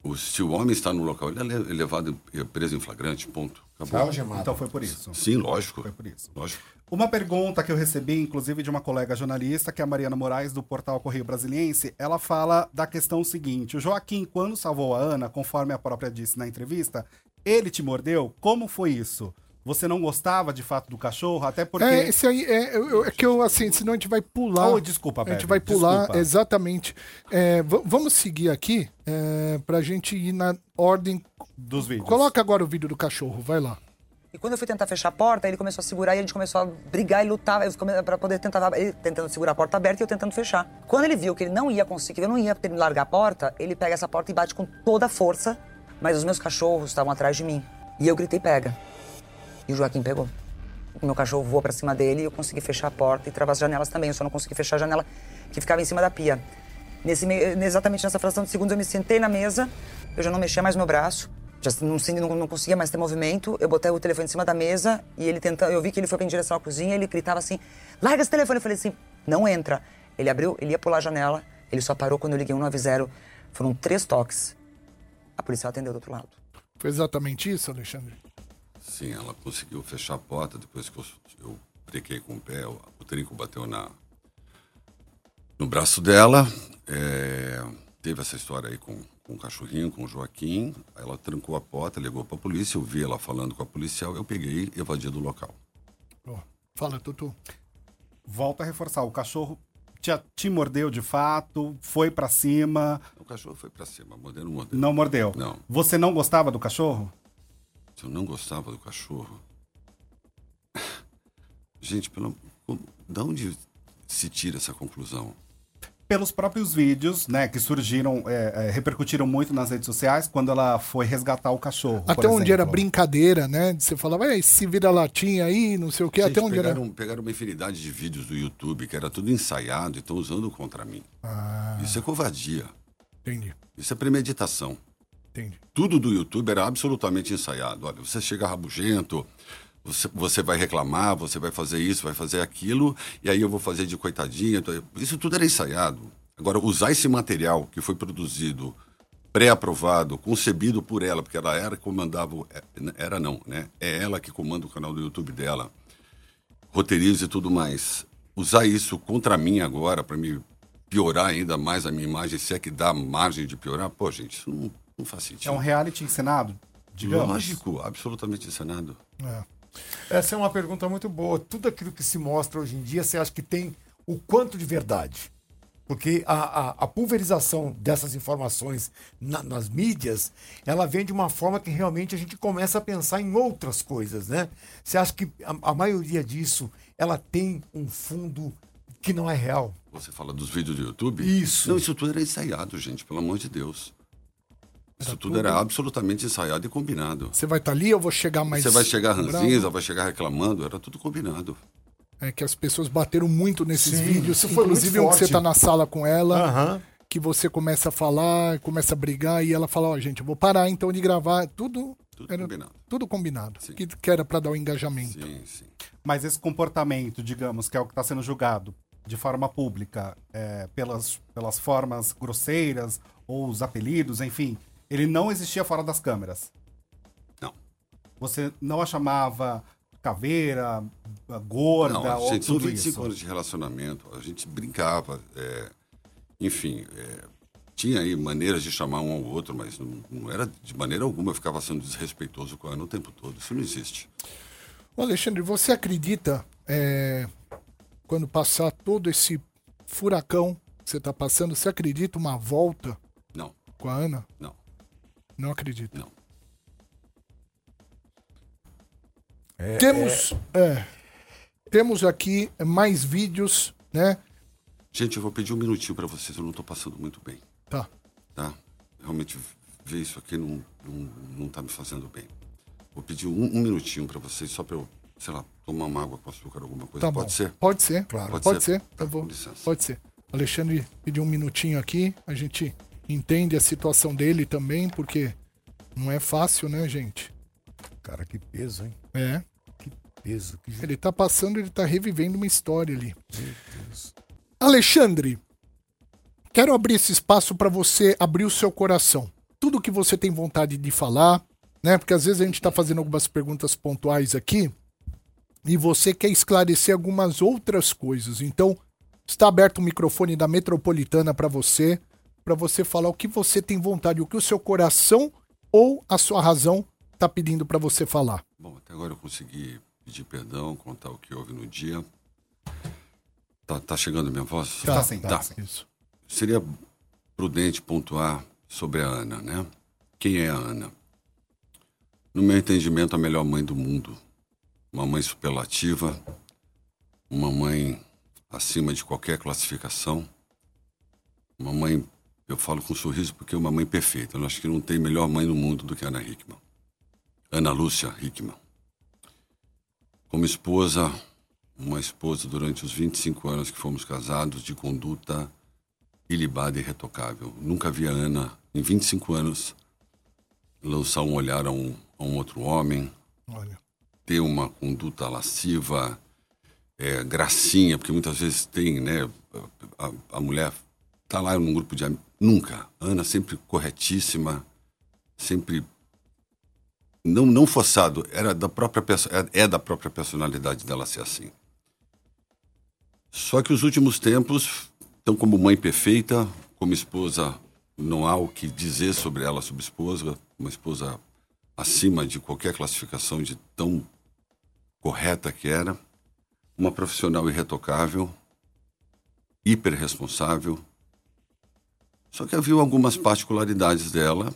o, se o homem está no local, ele é le- levado e preso em flagrante, ponto. Acabou. Algemado. Então foi por isso. Sim, lógico. Foi por isso. Lógico. Uma pergunta que eu recebi, inclusive, de uma colega jornalista, que é a Mariana Moraes, do portal Correio Brasiliense, ela fala da questão seguinte: o Joaquim, quando salvou a Ana, conforme a própria disse na entrevista, ele te mordeu? Como foi isso? Você não gostava de fato do cachorro? Até porque. É, esse aí é, é que eu, assim, senão a gente vai pular. Oh, desculpa, A gente vai pular, desculpa. exatamente. É, vamos seguir aqui é, pra gente ir na ordem. Dos vídeos. Coloca agora o vídeo do cachorro, vai lá. E quando eu fui tentar fechar a porta, ele começou a segurar e a gente começou a brigar e lutar pra poder tentar. Ele tentando segurar a porta aberta e eu tentando fechar. Quando ele viu que ele não ia conseguir, que eu não ia ter largar a porta, ele pega essa porta e bate com toda a força. Mas os meus cachorros estavam atrás de mim. E eu gritei: pega. E o Joaquim pegou. O meu cachorro voou pra cima dele e eu consegui fechar a porta e travar as janelas também. Eu só não consegui fechar a janela que ficava em cima da pia. Nesse, exatamente nessa fração de segundos eu me sentei na mesa, eu já não mexia mais meu braço, já não, não, não conseguia mais ter movimento. Eu botei o telefone em cima da mesa e ele tenta, eu vi que ele foi em direção à cozinha, ele gritava assim: "Larga esse telefone". Eu falei assim: "Não entra". Ele abriu, ele ia pular a janela, ele só parou quando eu liguei 190. Foram três toques. A polícia atendeu do outro lado. Foi exatamente isso, Alexandre? Sim, ela conseguiu fechar a porta depois que eu, eu brequei com o pé, o, o trinco bateu na, no braço dela. É, teve essa história aí com, com o cachorrinho, com o Joaquim. Ela trancou a porta, ligou para a polícia. Eu vi ela falando com a policial. Eu peguei e evadi do local. Ó, fala, Tutu. Volto a reforçar: o cachorro te, te mordeu de fato, foi pra cima, O cachorro foi para cima, mordendo, mordendo. não mordeu. Não. Você não gostava do cachorro? Se eu não gostava do cachorro. Gente, pelo, da onde se tira essa conclusão? Pelos próprios vídeos, né, que surgiram, é, é, repercutiram muito nas redes sociais quando ela foi resgatar o cachorro. Até por onde era exemplo. brincadeira, né? Você falava, "Ei, se vira latinha aí, não sei o quê. Gente, Até onde era. pegaram, pegaram uma infinidade de vídeos do YouTube que era tudo ensaiado e estão usando contra mim. Ah, Isso é covardia. entendi, Isso é premeditação. entendi. Tudo do YouTube era absolutamente ensaiado. Olha, você chega rabugento, você, você vai reclamar, você vai fazer isso, vai fazer aquilo, e aí eu vou fazer de coitadinha. então, Isso tudo era ensaiado. Agora, usar esse material que foi produzido, pré-aprovado, concebido por ela, porque ela era que comandava. é, Era não, né? É ela que comanda o canal do YouTube dela, roteiriza e tudo mais. Usar isso contra mim agora, para me piorar ainda mais a minha imagem, se é que dá margem de piorar, pô, gente, isso não, não faz sentido. É um reality encenado, digamos. Lógico, absolutamente encenado. É. Essa é uma pergunta muito boa. Tudo aquilo que se mostra hoje em dia, você acha que tem o quanto de verdade? Porque a, a, a pulverização dessas informações na- nas mídias, ela vem de uma forma que realmente a gente começa a pensar em outras coisas, né? Você acha que a, a maioria disso, ela tem um fundo que não é real? Você fala dos vídeos do YouTube? Isso. Não, isso tudo era ensaiado, gente, pelo amor de Deus. Isso tudo era absolutamente ensaiado e combinado. Você vai estar ali, eu vou chegar mais. Você vai chegar ranzinza, vai chegar reclamando, era tudo combinado. É que as pessoas bateram muito nesses Sim, vídeos. isso foi Inclusive um que você forte. tá na sala com ela, que você começa a falar, começa a brigar, e ela fala, ó, gente, eu vou parar então de gravar. Tudo, Tudo era combinado. tudo combinado. Sim. Que, que era pra dar o engajamento. Sim, sim. Mas esse comportamento, digamos, que é o que está sendo julgado de forma pública, é, pelas, pelas formas grosseiras ou os apelidos, enfim, ele não existia fora das câmeras. Não. Você não a chamava caveira, gorda Não, ou gente, são tudo 25 isso. anos de relacionamento, a gente brincava, é, enfim, é, tinha aí maneiras de chamar um ao outro, mas não, não era de maneira alguma eu ficava sendo desrespeitoso com ela o tempo todo. Isso não existe. Ô, Alexandre, você acredita, é, quando passar todo esse furacão que você tá passando, você acredita uma volta Não, com a Ana? não, Não acredito. não. temos, é, temos aqui mais vídeos, né? Gente, eu vou pedir um minutinho para vocês, eu não tô passando muito bem, Tá. tá? Realmente ver isso aqui não, não, não tá me fazendo bem. Vou pedir um, um minutinho para vocês, só para eu, sei lá, tomar uma água com açúcar, alguma coisa. Tá Pode bom. ser? Pode ser. Claro. Pode, Pode ser. ser. Tá bom. Com licença. Pode ser. Alexandre pediu um minutinho aqui. A gente entende a situação dele também, porque não é fácil, né, gente? Cara, que peso, hein? É. Que peso. Que Ele tá passando, ele tá revivendo uma história ali. Alexandre, quero abrir esse espaço para você abrir o seu coração. Tudo que você tem vontade de falar, né? Porque às vezes a gente tá fazendo algumas perguntas pontuais aqui e você quer esclarecer algumas outras coisas. Então, está aberto o microfone da Metropolitana para você, para você falar o que você tem vontade, o que o seu coração ou a sua razão tá pedindo para você falar. Bom, até agora eu consegui pedir perdão, contar o que houve no dia. Tá, tá chegando a minha voz? Tá, Tá sim, Tá. tá sim. Isso. Seria prudente pontuar sobre a Ana, né? Quem é a Ana? No meu entendimento, a melhor mãe do mundo. Uma mãe superlativa, uma mãe acima de qualquer classificação. Uma mãe, eu falo com um sorriso porque é uma mãe perfeita. Eu acho que não tem melhor mãe no mundo do que a Ana Hickman. Ana Lúcia Hickman. Como esposa, uma esposa durante os 25 anos que fomos casados, de conduta ilibada e irretocável. Nunca vi a Ana, em 25 anos, lançar um olhar a um, a um outro homem, Olha. ter uma conduta lasciva, é, gracinha, porque muitas vezes tem, né? A, a mulher tá lá num grupo de amigos. Nunca. Ana sempre corretíssima, sempre não não forçado, era da própria é, é da própria personalidade dela ser assim. Só que os últimos tempos, então como mãe perfeita, como esposa, não há o que dizer sobre ela, sobre esposa, uma esposa acima de qualquer classificação de tão correta que era, uma profissional irretocável, hiper responsável. Só que havia algumas particularidades dela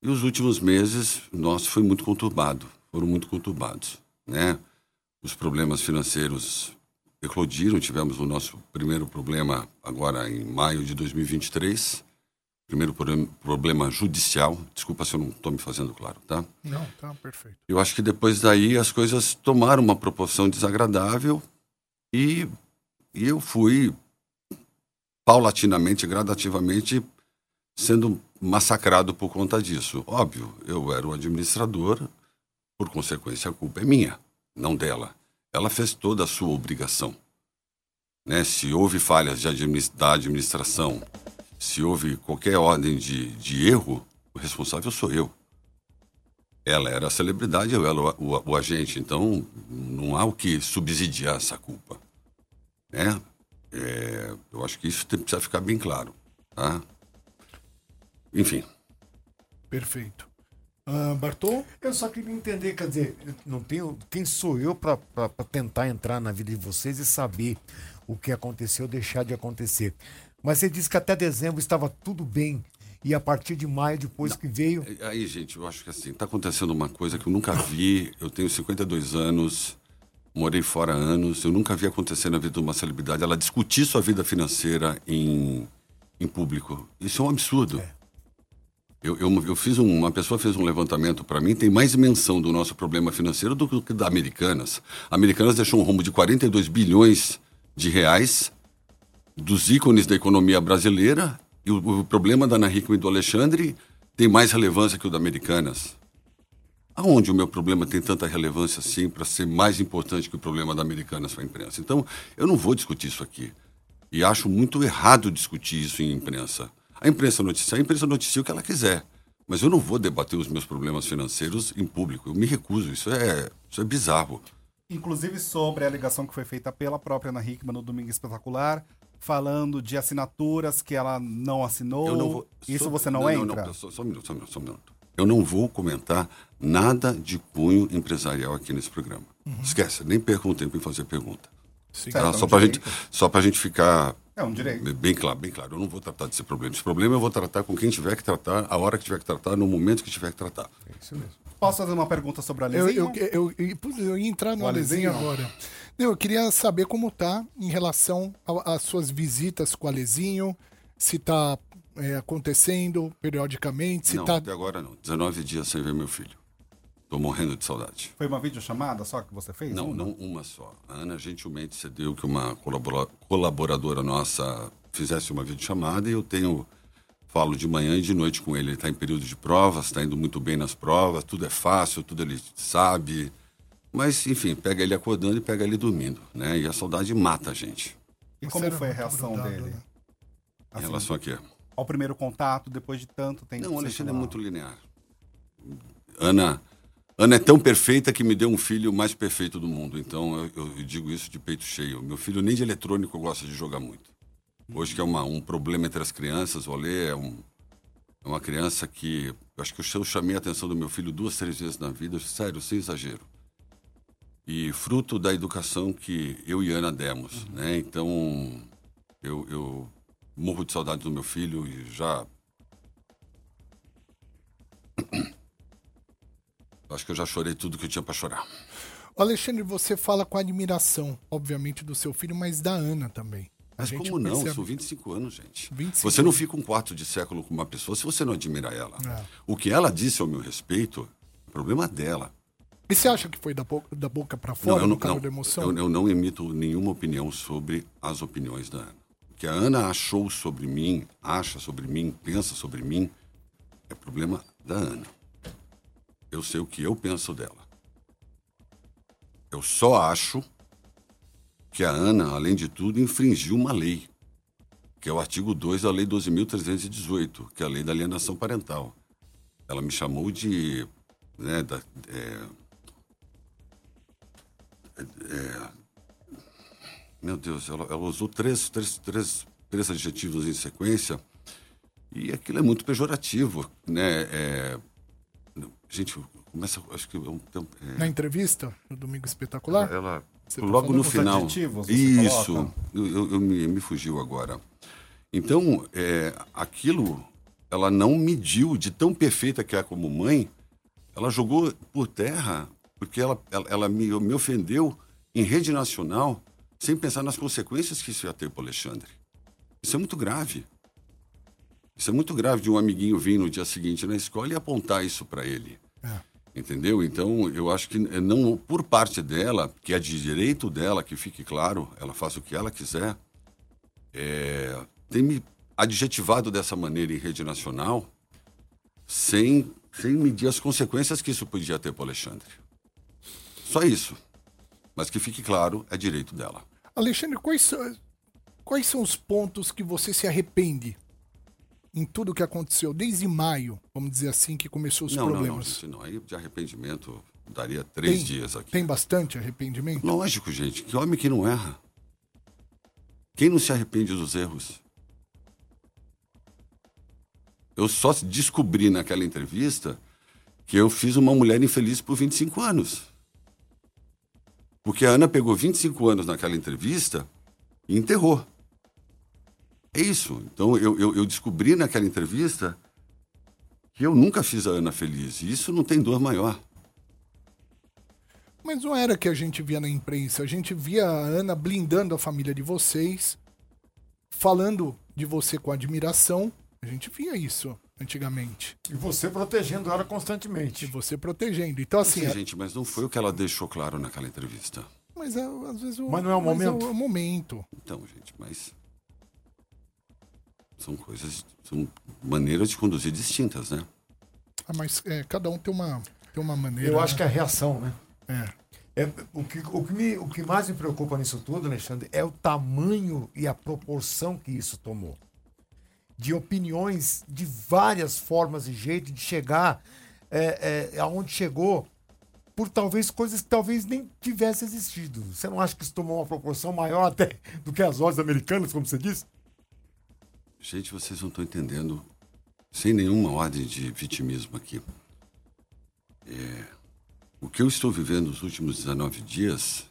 e os últimos meses, nosso foi muito conturbado, foram muito conturbados, né? Os problemas financeiros eclodiram, tivemos o nosso primeiro problema agora em maio de 2023, primeiro pro- problema judicial, desculpa se eu não estou me fazendo claro, tá? Não, tá perfeito. Eu acho que depois daí as coisas tomaram uma proporção desagradável e, e eu fui paulatinamente, gradativamente sendo massacrado por conta disso. Óbvio, eu era o administrador, por consequência a culpa é minha, não dela. Ela fez toda a sua obrigação. Né? Se houve falhas de adminis- da administração, se houve qualquer ordem de, de erro, o responsável sou eu ela era a celebridade, eu era o, o- o agente, então não há o que subsidiar essa culpa. Né? É, eu acho que isso tem- precisa ficar bem claro. Tá? Enfim, Perfeito. Ah, Bartô? Eu só queria entender, quer dizer, não tenho. Quem sou eu para tentar entrar na vida de vocês e saber o que aconteceu, deixar de acontecer? Mas você disse que até dezembro estava tudo bem. E a partir de maio, depois que veio. É, Aí, gente, eu acho que assim, tá acontecendo uma coisa que eu nunca vi. Eu tenho 52 anos, morei fora anos, eu nunca vi acontecer na vida de uma celebridade ela discutir sua vida financeira em, em público. Isso é um absurdo. Eu, eu, eu fiz um, uma pessoa fez um levantamento para mim, tem mais dimensão do nosso problema financeiro do que da Americanas. A Americanas deixou um rombo de 42 bilhões de reais dos ícones da economia brasileira e o, o problema da Ana Hickman e do Alexandre tem mais relevância que o da Americanas. Aonde o meu problema tem tanta relevância assim para ser mais importante que o problema da Americanas para a imprensa? Então, eu não vou discutir isso aqui. E acho muito errado discutir isso em imprensa. A imprensa noticia, a imprensa noticia o que ela quiser. Mas eu não vou debater os meus problemas financeiros em público. Eu me recuso. Isso é, isso é bizarro. Inclusive sobre a alegação que foi feita pela própria Ana Hickman no Domingo Espetacular, falando de assinaturas que ela não assinou. Não vou- Isso só- você não, entra? só, só um minuto, só um minuto, só um minuto. Eu não vou comentar nada de cunho empresarial aqui nesse programa. Esquece, nem perca um tempo em fazer pergunta. Sim. Tá? Certo, Só é um para gente, só pra gente ficar É um direito. Bem claro, bem claro. Eu não vou tratar desse problema. Esse problema eu vou tratar com quem tiver que tratar, a hora que tiver que tratar, no momento que tiver que tratar. Isso mesmo. Posso fazer uma pergunta sobre a Eu, Lezinho? eu, eu, eu, eu ia entrar no Alezinho? agora. Não, eu queria saber como tá em relação às suas visitas com o Alezinho, se tá é, acontecendo periodicamente, se não, tá. até agora não. 19 dias sem ver meu filho. Tô morrendo de saudade. Foi uma videochamada só que você fez? Não, Uma? não uma só. A Ana gentilmente cedeu que uma colabora- colaboradora nossa fizesse uma videochamada e eu tenho falo de manhã e de noite com ele. Ele está em período de provas, está indo muito bem nas provas, tudo é fácil, tudo ele sabe. Mas, enfim, pega ele acordando e pega ele dormindo, né? E a saudade mata a gente. E como foi a reação dele? né? Em relação a quê? Ao primeiro contato, depois de tanto tempo. Não, o Alexandre é muito linear. Ana, Ana é tão perfeita que me deu um filho mais perfeito do mundo. Então eu, eu- digo isso de peito cheio. Meu filho nem de eletrônico gosta de jogar muito. Hoje que é uma- um problema entre as crianças, o Alê é, um- é uma criança que... Acho que eu ch- chamei a atenção do meu filho duas, três vezes na vida, sério, sem exagero. E fruto da educação que eu e Ana demos, né? Então eu, eu morro de saudade do meu filho e já *coughs* Acho que eu já chorei tudo que eu tinha para chorar. Alexandre, você fala com admiração, obviamente, do seu filho, mas da Ana também. A Mas como não? percebe- São 25 anos, gente. 25 você não fica um quarto de século com uma pessoa se você não admira ela. É. O que ela disse ao meu respeito, é problema dela. E você acha que foi da, boca, da boca pra fora, eu no não, calor não, da emoção? eu, eu não emito nenhuma opinião sobre as opiniões da Ana. Que a Ana achou sobre mim, acha sobre mim, pensa sobre mim, é problema da Ana. Eu sei o que eu penso dela. Eu só acho que a Ana, além de tudo, infringiu uma lei, que é o artigo 2 da Lei 12.318, que é a lei da alienação parental. Ela me chamou de. Né, da, é, Meu Deus, ela, ela usou três, três, três, três adjetivos em sequência e aquilo é muito pejorativo, né? É, gente, começa, acho que é um tempo. é, Na entrevista, no Domingo Espetacular? ela, Você tá logo no final. Isso, eu, eu- eu me, me fugiu agora. Então, é, aquilo, ela não mediu de tão perfeita que é como mãe, ela jogou por terra, porque ela, ela, ela me, me ofendeu em rede nacional, sem pensar nas consequências que isso ia ter para o Alexandre. Isso é muito grave. Isso é muito grave de um amiguinho vir no dia seguinte na escola e apontar isso para ele. Entendeu? Então, eu acho que eh, não por parte dela, que é de direito dela, que fique claro, ela faça o que ela quiser, é, tem me adjetivado dessa maneira em rede nacional, sem, sem medir as consequências que isso podia ter para o Alexandre. Só isso. Mas que fique claro, é direito dela. Alexandre, quais são, quais são os pontos que você se arrepende em tudo que aconteceu desde maio, vamos dizer assim, que começou os não, não, não, problemas? gente, não. Aí de arrependimento daria três Tem- dias aqui. Tem bastante arrependimento? Lógico, gente. Que homem que não erra? Quem não se arrepende dos erros? Eu só descobri naquela entrevista que eu fiz uma mulher infeliz por 25 anos. Porque a Ana pegou 25 anos naquela entrevista e enterrou. É isso. Então eu, eu, eu descobri naquela entrevista que eu nunca fiz a Ana feliz. E isso não tem dor maior. Mas não era que a gente via na imprensa. A gente via a Ana blindando a família de vocês, falando de você com admiração. A gente via isso antigamente. E você protegendo ela E constantemente. você protegendo. Então, assim. Sim, é- gente, mas não foi o que ela deixou claro naquela entrevista. Mas é, às vezes o. Mas não é o momento? É o momento. Então, gente, mas. São coisas. São maneiras de conduzir distintas, né? Ah, mas é, cada um tem uma, tem uma maneira. Eu acho né? que é a reação, né? É. É, o, que, o, que me- o que mais me preocupa nisso tudo, Alexandre, é o tamanho e a proporção que isso tomou. De opiniões de várias formas e jeitos de chegar é, é, aonde chegou por talvez coisas que talvez nem tivesse existido. Você não acha que isso tomou uma proporção maior até do que as ordens americanas, como você disse? Gente, vocês não estão entendendo, sem nenhuma ordem de vitimismo aqui. É, o que eu estou vivendo nos últimos 19 dias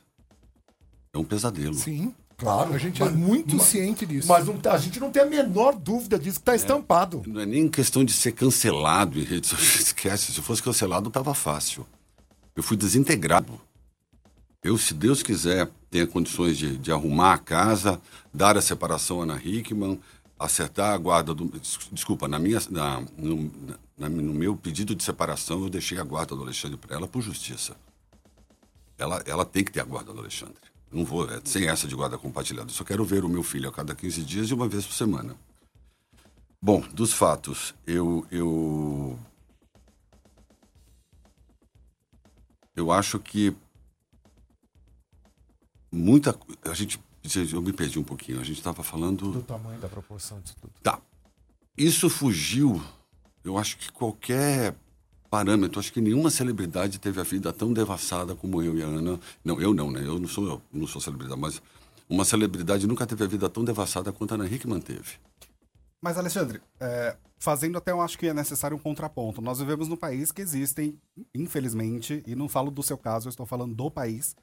é um pesadelo. Sim. Claro. A gente mas- é muito mas- ciente disso. Mas não tá- a gente não tem a menor dúvida disso que está estampado. Não é nem questão de ser cancelado em rede *laughs* social. Esquece, se fosse cancelado, tava fácil. Eu fui desintegrado. Eu, se Deus quiser, tenha condições de, de arrumar a casa, dar a separação à Ana Hickman, acertar a guarda do. des- Desculpa, na minha, na, no, na- no meu pedido de separação, eu deixei a guarda do Alexandre para ela por justiça. Ela, ela tem que ter a guarda do Alexandre. Eu Não vou, é, sem essa de guarda compartilhada. Eu só quero ver o meu filho a cada 15 dias e uma vez por semana. Bom, dos fatos, eu, eu. Eu acho que. Muita. A gente. Eu me perdi um pouquinho. A gente estava falando. Do tamanho da proporção disso tudo. Tá. Isso fugiu. Eu acho que qualquer parâmetro, acho que nenhuma celebridade teve a vida tão devassada como eu e a Ana. Não, eu não, né? Eu não sou, eu não sou celebridade, mas uma celebridade nunca teve a vida tão devassada quanto a Ana Hickman teve. Mas, Alexandre, é, fazendo até eu acho que é necessário um contraponto. Nós vivemos num país que existem, infelizmente, e não falo do seu caso, eu estou falando do país,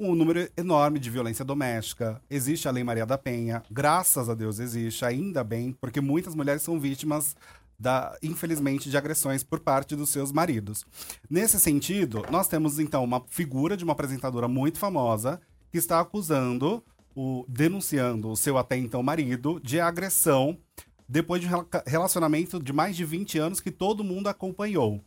um número enorme de violência doméstica. Existe a Lei Maria da Penha, graças a Deus existe, ainda bem, porque muitas mulheres são vítimas da, infelizmente, de agressões por parte dos seus maridos. Nesse sentido, nós temos então uma figura de uma apresentadora muito famosa que está acusando, o, denunciando o seu até então marido de agressão depois de um rela- relacionamento de mais de 20 anos que todo mundo acompanhou.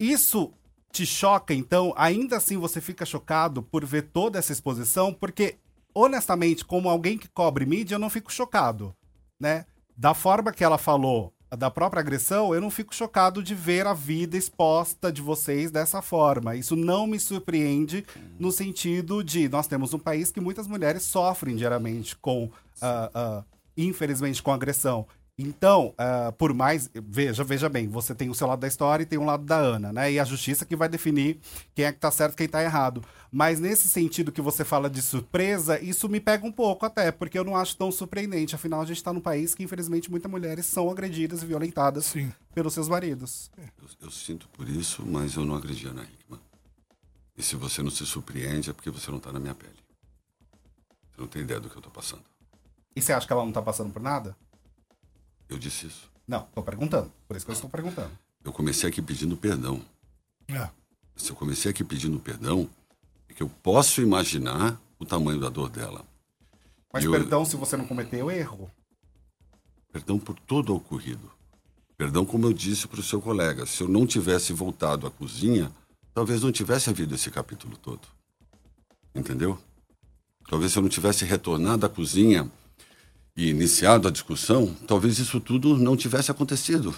Isso te choca, então? Ainda assim você fica chocado por ver toda essa exposição? Porque, honestamente, como alguém que cobre mídia, eu não fico chocado, né? Da forma que ela falou da própria agressão, eu não fico chocado de ver a vida exposta de vocês dessa forma. Isso não me surpreende no sentido de nós temos um país que muitas mulheres sofrem diariamente com, ah, ah, infelizmente, com agressão. Então, ah, por mais. Veja, veja bem, você tem o seu lado da história e tem um lado da Ana, né? E a justiça que vai definir quem é que tá certo e quem tá errado. Mas nesse sentido que você fala de surpresa, isso me pega um pouco até, porque eu não acho tão surpreendente. Afinal, a gente tá num país que, infelizmente, muitas mulheres são agredidas e violentadas Sim. pelos seus maridos. Eu, eu sinto por isso, mas eu não agredi a Ana Hickman. E se você não se surpreende, é porque você não está na minha pele. Você não tem ideia do que eu estou passando. E você acha que ela não tá passando por nada? Eu disse isso. Não, tô perguntando. Por isso que eu estou perguntando. Eu comecei aqui pedindo perdão. É. Se eu comecei aqui pedindo perdão, que eu posso imaginar o tamanho da dor dela. Mas Eu- perdão se você não cometeu erro. Perdão por todo o ocorrido. Perdão, como eu disse para o seu colega, se eu não tivesse voltado à cozinha, talvez não tivesse havido esse capítulo todo. Entendeu? Talvez se eu não tivesse retornado à cozinha e iniciado a discussão, talvez isso tudo não tivesse acontecido.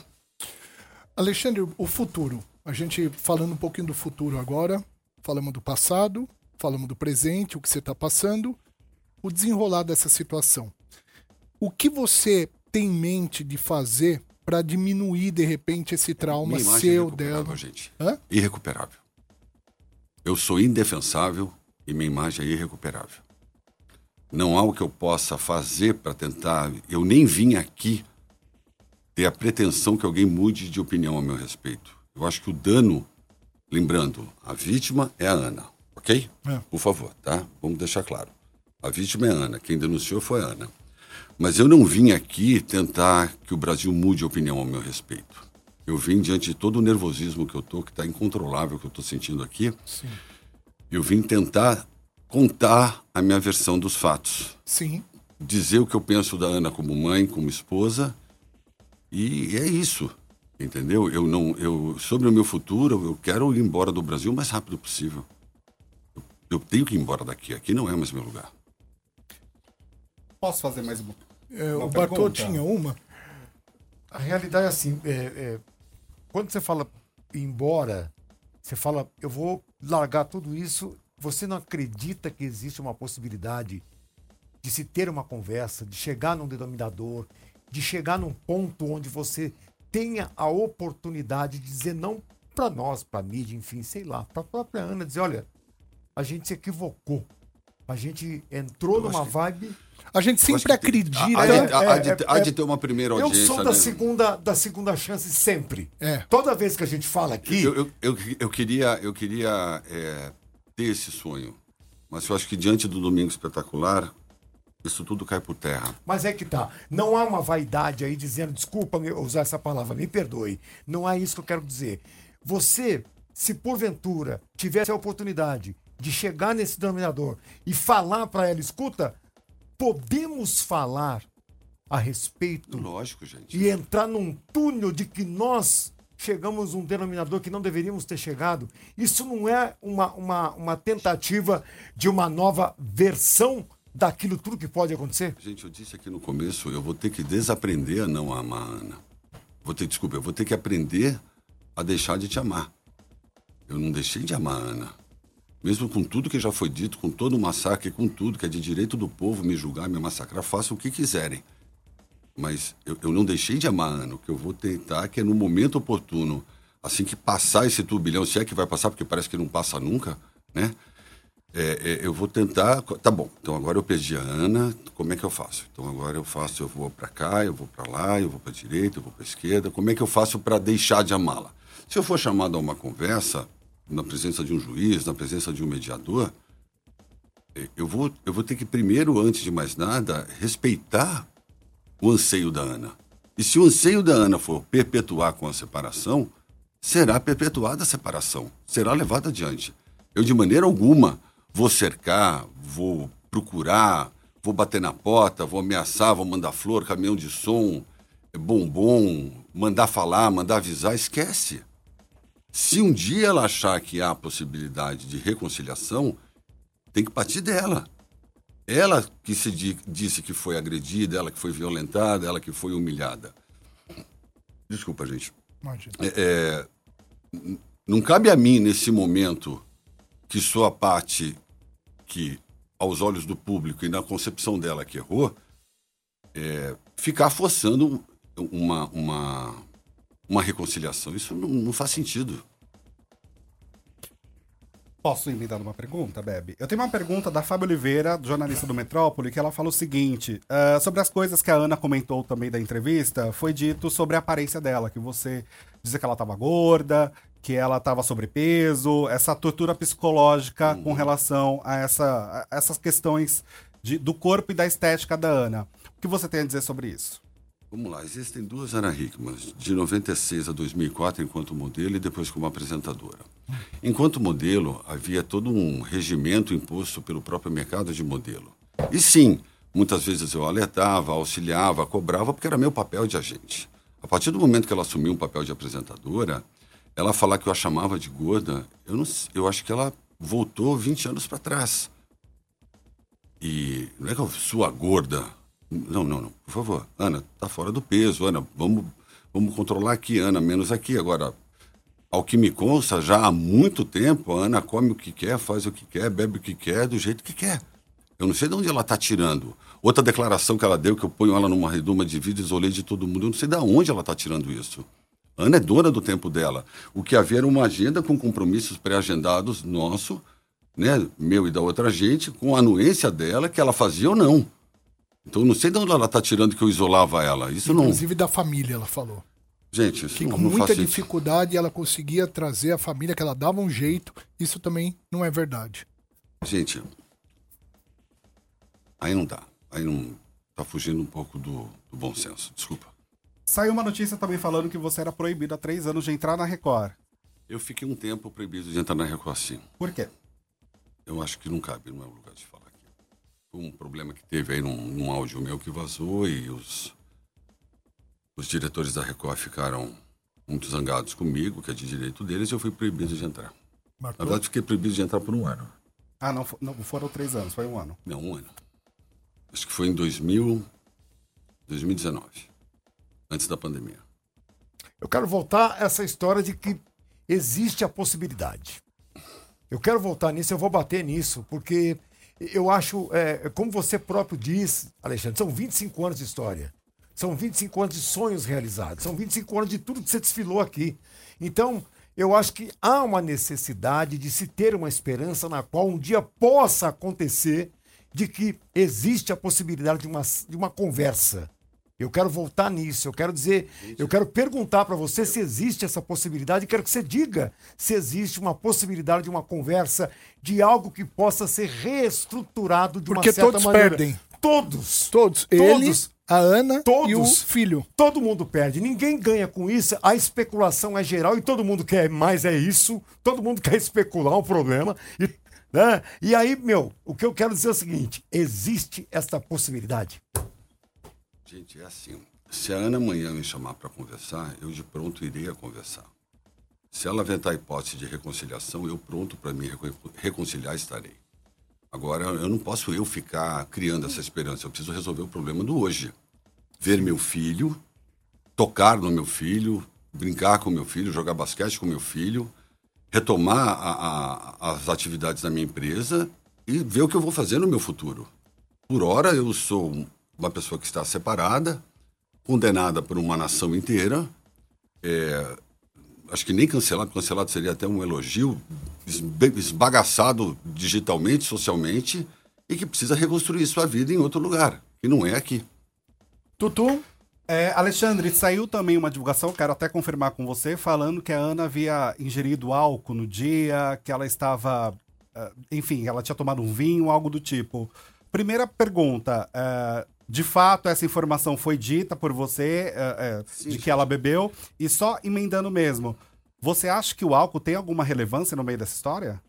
Alexandre, o futuro. A gente falando um pouquinho do futuro agora, falamos do passado, falamos do presente, o que você está passando, o desenrolar dessa situação. O que você tem em mente de fazer para diminuir de repente esse trauma é seu irrecuperável, dela? gente. Hã? Irrecuperável. Eu sou indefensável e minha imagem é irrecuperável. Não há o que eu possa fazer para tentar. Eu nem vim aqui ter a pretensão que alguém mude de opinião a meu respeito. Eu acho que o dano, lembrando, a vítima é a Ana, ok? É. Por favor, tá? Vamos deixar claro. A vítima é a Ana, quem denunciou foi a Ana. Mas eu não vim aqui tentar que o Brasil mude a opinião ao meu respeito. Eu vim diante de todo o nervosismo que eu tô, que está incontrolável que eu estou sentindo aqui. Eu vim tentar contar a minha versão dos fatos, Sim. dizer o que eu penso da Ana como mãe, como esposa, e é isso, entendeu? Eu não, eu sobre o meu futuro, eu quero ir embora do Brasil o mais rápido possível. Eu, eu tenho que ir embora daqui. Aqui não é mais meu lugar. Posso fazer mais uma? É, Uma o Bartô pergunta? tinha uma. A realidade é assim, é, é, quando você fala ir embora, você fala, eu vou largar tudo isso, você não acredita que existe uma possibilidade de se ter uma conversa, de chegar num denominador, de chegar num ponto onde você tenha a oportunidade de dizer não para nós, para mídia, enfim, sei lá, para a própria Ana, dizer, olha, a gente se equivocou. A gente entrou numa vibe. A gente Eu sempre que acredita. Há de, É, há de- é, é- ter uma primeira Eu audiência. sou da né? segunda, da segunda chance sempre. É. Toda vez que a gente fala aqui, Eu, eu, eu, eu queria, eu queria é, ter esse sonho. Mas eu acho que diante do Domingo Espetacular, isso tudo cai por terra. Mas é que tá. Não há uma vaidade aí dizendo, desculpa usar essa palavra, me perdoe. Não é isso que eu quero dizer. Você, se porventura tivesse a oportunidade de chegar nesse denominador e falar para ela, escuta, podemos falar a respeito Lógico, gente. e entrar num túnel de que nós chegamos a um denominador que não deveríamos ter chegado. Isso não é uma, uma, uma tentativa de uma nova versão daquilo tudo que pode acontecer? Gente, eu disse aqui no começo, eu vou ter que desaprender a não amar Ana. Vou ter, desculpa, eu vou ter que aprender a deixar de te amar. Eu não deixei de amar Ana. Mesmo com tudo que já foi dito, com todo o massacre, com tudo que é de direito do povo me julgar, me massacrar, façam o que quiserem. Mas eu, eu não deixei de amar Ana. O que eu vou tentar é que no momento oportuno, assim que passar esse turbilhão, se é que vai passar, porque parece que não passa nunca, né? É, é, eu vou tentar. Tá bom, então agora eu perdi a Ana, como é que eu faço? Então agora eu faço, eu vou para cá, eu vou para lá, eu vou para direita, eu vou para esquerda. Como é que eu faço para deixar de amá-la? Se eu for chamado a uma conversa, na presença de um juiz, na presença de um mediador, eh, eu vou, eu vou ter que primeiro, antes de mais nada, respeitar o anseio da Ana. E se o anseio da Ana for perpetuar com a separação, será perpetuada a separação, será levada adiante. Eu, de maneira alguma, vou cercar, vou procurar, vou bater na porta, vou ameaçar, vou mandar flor, caminhão de som, bombom, mandar falar, mandar avisar, esquece. Se um dia ela achar que há possibilidade de reconciliação, tem que partir dela. Ela que se di- disse que foi agredida, ela que foi violentada, ela que foi humilhada. Desculpa, gente. É, é, não cabe a mim, nesse momento, que sou a parte que, aos olhos do público e na concepção dela que errou, é, ficar forçando uma, uma, uma reconciliação. Isso não, não faz sentido. Posso emendar uma pergunta, Bebe? Eu tenho uma pergunta da Fábio Oliveira, jornalista do Metrópole, que ela fala o seguinte: ah, sobre as coisas que a Ana comentou também da entrevista, foi dito sobre a aparência dela, que você dizia que ela estava gorda, que ela estava sobrepeso, essa tortura psicológica com relação a, essa, a essas questões de- do corpo e da estética da Ana. O que você tem a dizer sobre isso? Vamos lá, existem duas Ana Hickmans, de 96 a 2004 enquanto modelo e depois como apresentadora. Enquanto modelo, havia todo um regimento imposto pelo próprio mercado de modelo. E sim, muitas vezes eu alertava, auxiliava, cobrava, porque era meu papel de agente. A partir do momento que ela assumiu um papel de apresentadora, ela falar que eu a chamava de gorda, eu, não, eu acho que ela voltou 20 anos para trás. E não é que eu sua gorda. Não, não, não. Por favor, Ana, tá fora do peso. Ana, vamos, vamos controlar aqui, Ana, menos aqui. Agora, ao que me consta, já há muito tempo, a Ana come o que quer, faz o que quer, bebe o que quer, do jeito que quer. Eu não sei de onde ela está tirando. Outra declaração que ela deu, que eu ponho ela numa redoma de vida, isolei de todo mundo, eu não sei de onde ela está tirando isso. Ana é dona do tempo dela. O que havia era uma agenda com compromissos pré-agendados nosso, né, meu e da outra gente, com a anuência dela, que ela fazia ou não. Então não sei de onde ela está tirando que eu isolava ela. Isso não. Inclusive da família, ela falou. Gente, isso Que não, com não muita dificuldade ela conseguia trazer a família, que ela dava um jeito. Isso também não é verdade. Gente, aí não dá. Aí não. Tá fugindo um pouco do, do bom senso. Desculpa. Saiu uma notícia também falando que você era proibido há três anos de entrar na Record. Eu fiquei um tempo proibido de entrar na Record sim. Por quê? Eu acho que não cabe, não é o lugar de falar aqui. Foi um problema que teve aí num, num áudio meu que vazou e os, os diretores da Record ficaram muito zangados comigo, que é de direito deles, e eu fui proibido de entrar. Na Marcou? verdade, fiquei proibido de entrar por um ano. Ah, não, não foram três anos, foi um ano. Não, um ano. Acho que foi em 2000, 2019, antes da pandemia. Eu quero voltar a essa história de que existe a possibilidade. Eu quero voltar nisso, eu vou bater nisso, porque eu acho, é, como você próprio diz, Alexandre, são 25 anos de história. São 25 anos de sonhos realizados. São 25 anos de tudo que você desfilou aqui. Então, eu acho que há uma necessidade de se ter uma esperança na qual um dia possa acontecer de que existe a possibilidade de uma, de uma conversa Eu quero voltar nisso. Eu quero dizer, eu quero perguntar para você se existe essa possibilidade. e Quero que você diga se existe uma possibilidade de uma conversa de algo que possa ser reestruturado de Porque uma certa todos maneira. perdem. Todos. Todos. Ele, Todos. a Ana Todos. e o filho. Todo mundo perde. Ninguém ganha com isso. A especulação é geral e todo mundo quer mais é isso. Todo mundo *laughs* quer especular um problema. E, né? e aí, meu, o que eu quero dizer é o seguinte: existe essa possibilidade. Gente, é assim. Se a Ana amanhã me chamar para conversar, eu de pronto irei a conversar. Se ela aventar a hipótese de reconciliação, eu pronto para me recon- reconciliar estarei. Agora, eu não posso eu ficar criando essa esperança. Eu preciso resolver o problema do hoje. Ver meu filho, tocar no meu filho, brincar com meu filho, jogar basquete com meu filho, retomar a- a- as atividades da minha empresa e ver o que eu vou fazer no meu futuro. Por hora, eu sou uma pessoa que está separada, condenada por uma nação inteira. É, acho que nem cancelado, cancelado seria até um elogio, esbagaçado digitalmente, socialmente, e que precisa reconstruir sua vida em outro lugar, que não é aqui. Tutu, É, Alexandre, saiu também uma divulgação, quero até confirmar com você, falando que a Ana havia ingerido álcool no dia, que ela estava. eh, enfim, ela tinha tomado um vinho, algo do tipo. Primeira pergunta: eh, de fato, essa informação foi dita por você, eh, Sim, de que ela bebeu? E só emendando mesmo, você acha que o álcool tem alguma relevância no meio dessa história?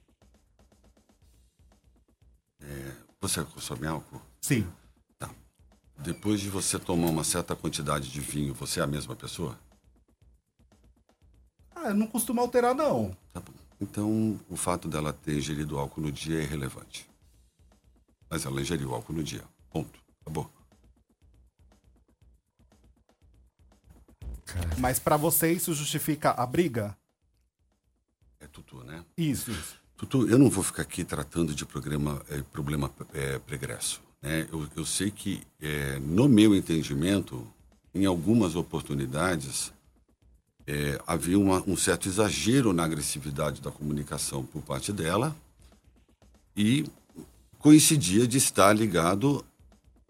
Você consome álcool? Sim. Depois de você tomar uma certa quantidade de vinho, você é a mesma pessoa? Ah, não costuma alterar, não. Tá bom. Então, o fato dela ter ingerido álcool no dia é irrelevante. Mas ela ingeriu álcool no dia. Ponto. Acabou. Mas pra você isso justifica a briga? É tutu, né? Isso, isso. Tutu, eu não vou ficar aqui tratando de programa, eh, problema eh, pregresso. Né? Eu, eu sei que, eh, no meu entendimento, em algumas oportunidades, eh, havia uma- um certo exagero na agressividade da comunicação por parte dela e coincidia de estar ligado,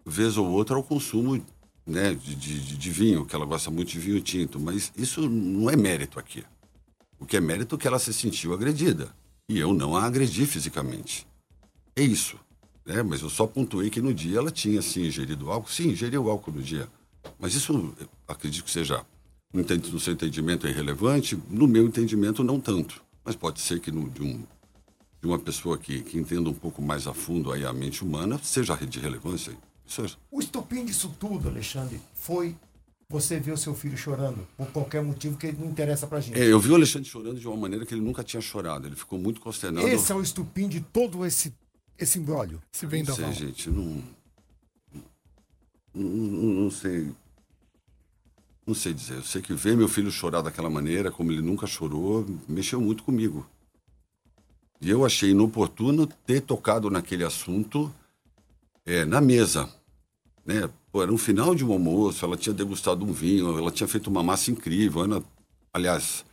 vez ou outra, ao consumo né, de, de- de vinho, que ela gosta muito de vinho tinto. Mas isso não é mérito aqui. O que é mérito é que ela se sentiu agredida. E eu não a agredi fisicamente. É isso. Né? Mas eu só pontuei que no dia ela tinha, sim, ingerido álcool. Sim, ingeriu álcool no dia. Mas isso, acredito que seja, no seu entendimento, é irrelevante. No meu entendimento, não tanto. Mas pode ser que no, de, um, de uma pessoa que, que entenda um pouco mais a fundo aí a mente humana, seja de relevância. É- O estopim disso tudo, Alexandre, foi você ver o seu filho chorando por qualquer motivo que não interessa pra gente. É, eu vi o Alexandre chorando de uma maneira que ele nunca tinha chorado. Ele ficou muito consternado. Esse é o estupim de todo esse, esse embrólio. se Não vendaval. sei, gente, não, não, não- não sei. Não sei dizer. Eu sei que ver meu filho chorar daquela maneira, como ele nunca chorou, mexeu muito comigo. E eu achei inoportuno ter tocado naquele assunto é, na mesa. Né? Pô, era um final de um almoço, ela tinha degustado um vinho, ela tinha feito uma massa incrível. Ana, aliás,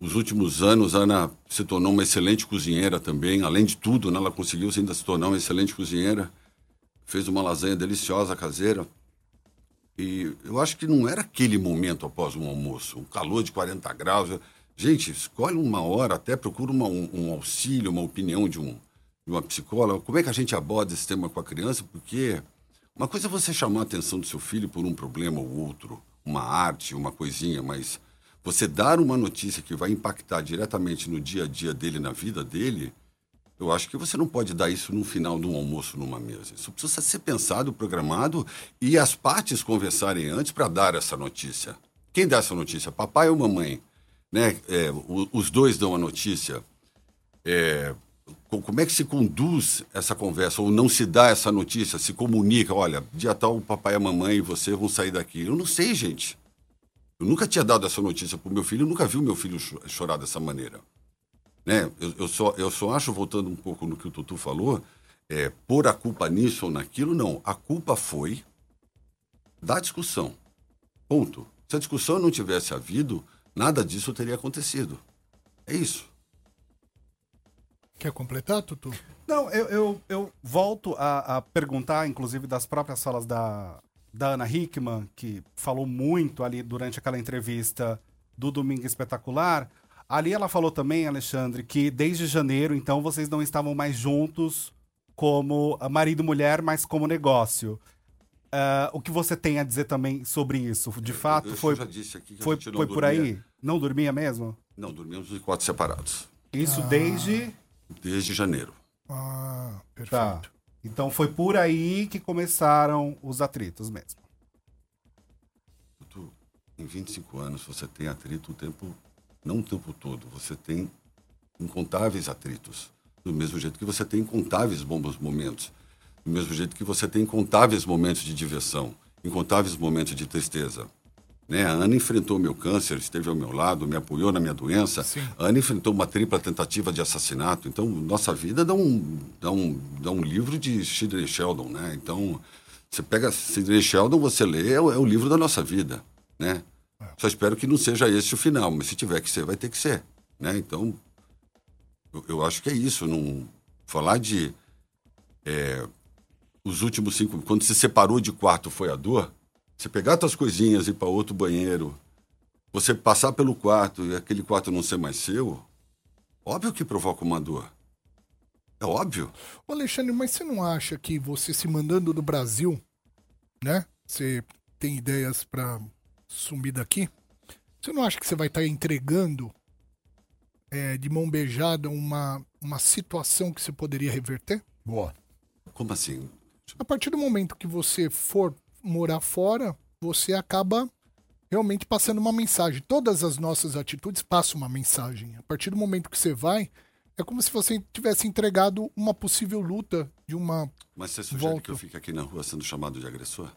nos últimos anos, Ana se tornou uma excelente cozinheira também. Além de tudo, né, ela conseguiu ainda se tornar uma excelente cozinheira. Fez uma lasanha deliciosa caseira. E eu acho que não era aquele momento após um almoço, um calor de 40 graus. Gente, escolhe uma hora, até procura uma- um, um auxílio, uma opinião de, um, de uma psicóloga. Como é que a gente aborda esse tema com a criança? Porque uma coisa é você chamar a atenção do seu filho por um problema ou outro, uma arte, uma coisinha, mas você dar uma notícia que vai impactar diretamente no dia a dia dele, na vida dele, eu acho que você não pode dar isso no final de um almoço numa mesa. Isso precisa ser pensado, programado e as partes conversarem antes para dar essa notícia. Quem dá essa notícia? Papai ou mamãe? Né? É, os dois dão a notícia. É, como é que se conduz essa conversa? Ou não se dá essa notícia? Se comunica? Olha, dia tal, o papai, a mamãe e você vão sair daqui. Eu não sei, gente. Eu nunca tinha dado essa notícia para o meu filho, eu nunca vi o meu filho cho- chorar dessa maneira. Né? Eu, eu, só, eu só acho, voltando um pouco no que o Tutu falou, é, pôr a culpa nisso ou naquilo, não. A culpa foi da discussão. Ponto. Se a discussão não tivesse havido, nada disso teria acontecido. É isso. Quer completar, Tutu? Não, eu, eu, eu volto a, a perguntar, inclusive, das próprias falas da, da Ana Hickman, que falou muito ali durante aquela entrevista do Domingo Espetacular, ali ela falou também, Alexandre, que desde janeiro, então, vocês não estavam mais juntos como marido e mulher, mas como negócio. Ah, o que você tem a dizer também sobre isso? De fato, eu foi, foi, por aí? Não dormia mesmo? Não, dormíamos em quartos separados. Isso Ah. desde. Desde janeiro. Ah, perfeito. Tá. Então foi por aí que começaram os atritos mesmo. Tu, em 25 anos, você tem atrito o tempo, não o tempo todo, você tem incontáveis atritos. Do mesmo jeito que você tem incontáveis bons momentos. Do mesmo jeito que você tem incontáveis momentos de diversão, incontáveis momentos de tristeza. Né? A Ana enfrentou meu câncer, esteve ao meu lado, me apoiou na minha doença. A Ana enfrentou uma tripla tentativa de assassinato. Então, nossa vida dá um, dá um, dá um livro de Sidney Sheldon. Né? Então, você pega Sidney Sheldon, você lê, é o, é o livro da nossa vida. Né? Só espero que não seja esse o final, mas se tiver que ser, vai ter que ser. Né? Então, eu, eu acho que é isso. Não, falar de é, os últimos cinco. Quando se separou de quarto foi a dor. Você pegar suas coisinhas e ir para outro banheiro, você passar pelo quarto e aquele quarto não ser mais seu, óbvio que provoca uma dor. É óbvio. Ô Alexandre, mas você não acha que você se mandando do Brasil, né? Você tem ideias pra sumir daqui? Você não acha que você vai estar entregando é, de mão beijada uma, uma situação que você poderia reverter? Boa. Como assim? A partir do momento que você for morar fora, você acaba realmente passando uma mensagem. Todas as nossas atitudes passam uma mensagem. A partir do momento que você vai, é como se você tivesse entregado uma possível luta de uma. Mas você sugere Volto. que eu fique aqui na rua sendo chamado de agressor?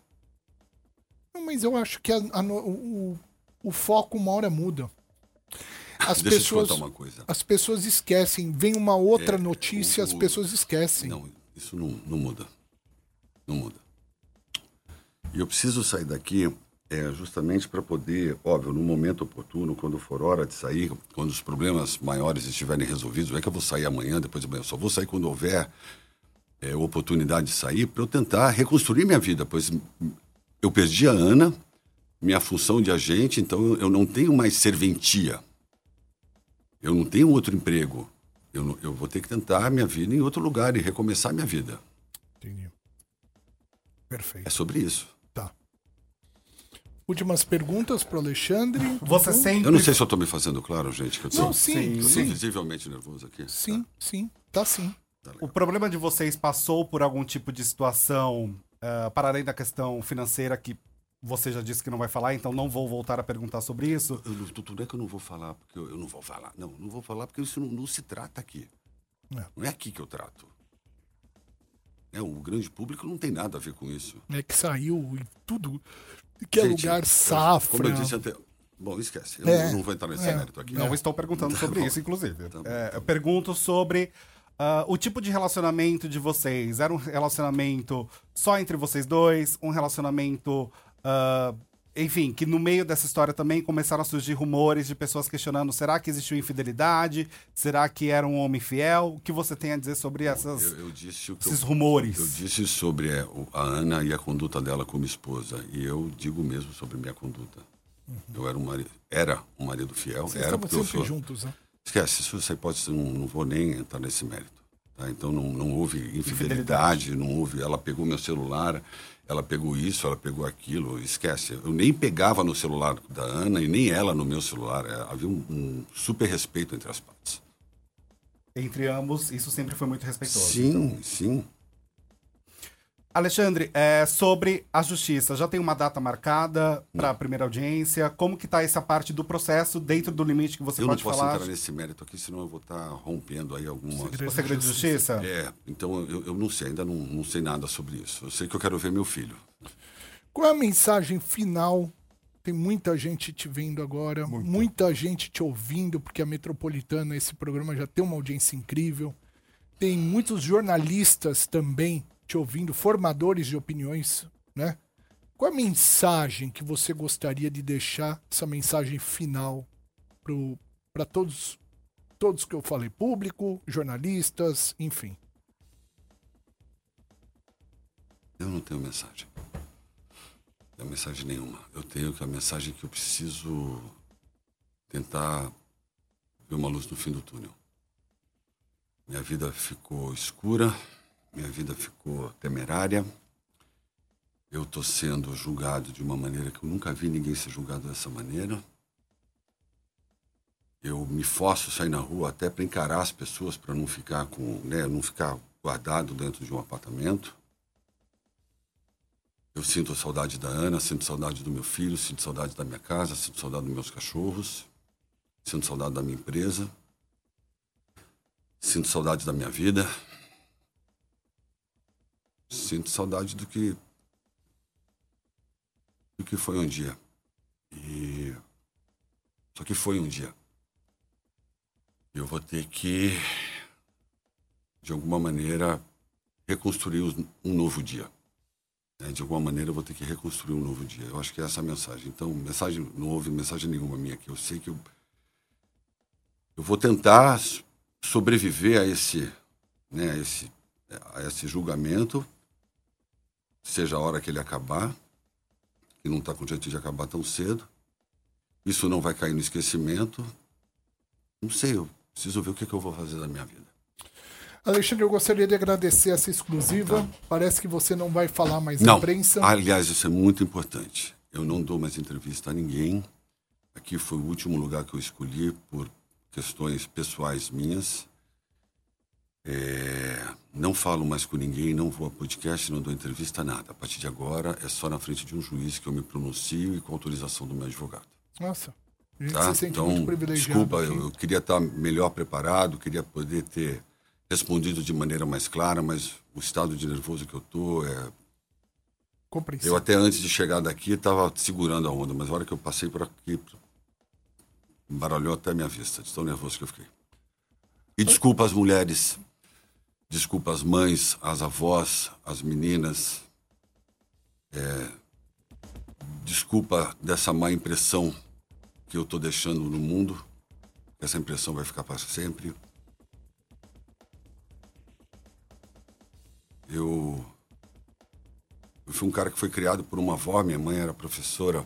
Não, mas eu acho que a- a o, o foco uma hora muda. As Deixa pessoas, eu te contar uma coisa. as pessoas esquecem. Vem uma outra É, notícia, o- as pessoas esquecem. Não, isso não, não muda. Não muda. E eu preciso sair daqui é, justamente para poder, óbvio, no momento oportuno, quando for hora de sair, quando os problemas maiores estiverem resolvidos, não é que eu vou sair amanhã, depois de amanhã, eu só vou sair quando houver é, oportunidade de sair para eu tentar reconstruir minha vida, pois eu perdi a Ana, minha função de agente, então eu não tenho mais serventia. Eu não tenho outro emprego. Eu, eu vou ter que tentar minha vida em outro lugar e recomeçar minha vida. Entendi. Perfeito. É sobre isso. Tá. Últimas perguntas pro Alexandre. Você Dudu? sempre. Eu não sei se eu tô me fazendo claro, gente. Que eu tô, Não, sim, eu tô sim. visivelmente nervoso aqui. Sim, sim. Tá sim. Tá, tá O problema de vocês passou por algum tipo de situação, ah, para além da questão financeira, que você já disse que não vai falar, então não vou voltar a perguntar sobre isso. Eu, não- tudo é que eu não vou falar, porque eu, eu não vou falar. Não, não vou falar porque isso não, não se trata aqui. É. Não é aqui que eu trato. É, o grande público não tem nada a ver com isso. É que saiu e tudo. Que é Gente, lugar eu- safra. Como eu disse ante... Bom, esquece. Eu É, não, não vou entrar nesse é. mérito aqui. Não estou perguntando *laughs* sobre isso, inclusive. Tá bom. É, eu pergunto sobre ah, o tipo de relacionamento de vocês. Era um relacionamento só entre vocês dois? Um relacionamento. ah, enfim, que no meio dessa história também começaram a surgir rumores de pessoas questionando: será que existiu infidelidade? Será que era um homem fiel? O que você tem a dizer sobre essas, Eu, eu que eu- esses rumores? Eu disse sobre é, a Ana e a conduta dela como esposa. E eu digo mesmo sobre minha conduta. Eu era um marido, era um marido fiel. Vocês era porque eu sou. juntos, né? Esquece, isso essa hipótese não, não vou nem entrar nesse mérito. tá? Então não, não houve infidelidade, não houve. Ela pegou meu celular, ela pegou isso, ela pegou aquilo. Esquece. Eu nem pegava no celular da Ana e nem ela no meu celular. É, havia um, um super respeito entre as partes. Entre ambos, isso sempre foi muito respeitoso. Sim, sim. Alexandre, é, sobre a justiça, já tem uma data marcada para a primeira audiência? Como que tá essa parte do processo dentro do limite que você eu não pode posso falar? entrar nesse mérito aqui, senão eu vou estar rompendo aí algumas. O segredo de justiça? É, então eu, eu não sei, ainda não, não sei nada sobre isso. Eu sei que eu quero ver meu filho. Qual é a mensagem final? Tem muita gente te vendo agora, muita gente te ouvindo, porque a Metropolitana, esse programa já tem uma audiência incrível. Tem muitos jornalistas também te ouvindo, formadores de opiniões, né? Qual a mensagem que você gostaria de deixar, essa mensagem final para todos, todos que eu falei, público, jornalistas, enfim. Eu não tenho mensagem. Não é mensagem nenhuma. Eu tenho que a mensagem que eu preciso tentar ver uma luz no fim do túnel. Minha vida ficou escura, minha vida ficou temerária. Eu estou sendo julgado de uma maneira que eu nunca vi ninguém ser julgado dessa maneira. Eu me forço a sair na rua até para encarar as pessoas, para não ficar com, né, não ficar guardado dentro de um apartamento. Eu sinto saudade da Ana, sinto saudade do meu filho, sinto saudade da minha casa, sinto saudade dos meus cachorros, sinto saudade da minha empresa, sinto saudade da minha vida, sinto saudade do que do que foi um dia. E só que foi um dia. Eu vou ter que de alguma maneira reconstruir um novo dia. né? De alguma maneira eu vou ter que reconstruir um novo dia. Eu acho que é essa a mensagem. Então, mensagem, não houve mensagem nenhuma minha aqui. Eu sei que eu, eu vou tentar sobreviver a esse, né, a esse, a esse julgamento, seja a hora que ele acabar, que não está com jeito de acabar tão cedo. Isso não vai cair no esquecimento. Não sei, eu preciso ver o que, que eu vou fazer da minha vida. Alexandre, eu gostaria de agradecer essa exclusiva. Parece que você não vai falar mais Não. imprensa. Aliás, isso é muito importante. Eu não dou mais entrevista a ninguém. Aqui foi o último lugar que eu escolhi por questões pessoais minhas. É, não falo mais com ninguém, não vou a podcast, não dou entrevista, nada. A partir de agora é só na frente de um juiz que eu me pronuncio e com autorização do meu advogado. Nossa, a gente Tá? se sente Então, muito privilegiado. desculpa, eu, eu queria estar melhor preparado, queria poder ter respondido de maneira mais clara, mas o estado de nervoso que eu tô é Compreensível. eu até antes de chegar daqui estava segurando a onda, mas a hora que eu passei por aqui, embaralhou até minha vista, de tão nervoso que eu fiquei. E desculpa as mulheres, desculpa as mães, as avós, as meninas. É, desculpa dessa má impressão que eu estou deixando no mundo. Essa impressão vai ficar para sempre. Eu eu fui um cara que foi criado por uma avó, minha mãe era professora.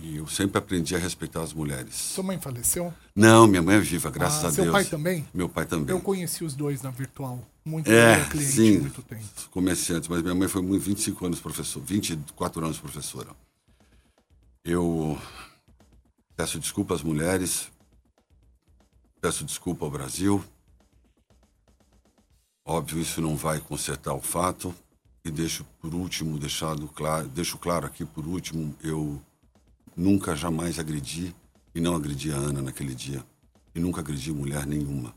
E eu sempre aprendi a respeitar as mulheres. Sua mãe faleceu? Não, minha mãe é viva, graças Ah, a seu Deus. pai também? Meu pai também. Eu conheci os dois na virtual. Muito É, era cliente sim. muito tempo. Comerciantes, mas minha mãe foi muito 25 anos professor, 24 anos professora. Eu peço desculpa às mulheres, peço desculpa ao Brasil. Óbvio, isso não vai consertar o fato. E deixo por último, deixado claro, deixo claro aqui por último, eu nunca jamais agredi e não agredi a Ana naquele dia. E nunca agredi mulher nenhuma,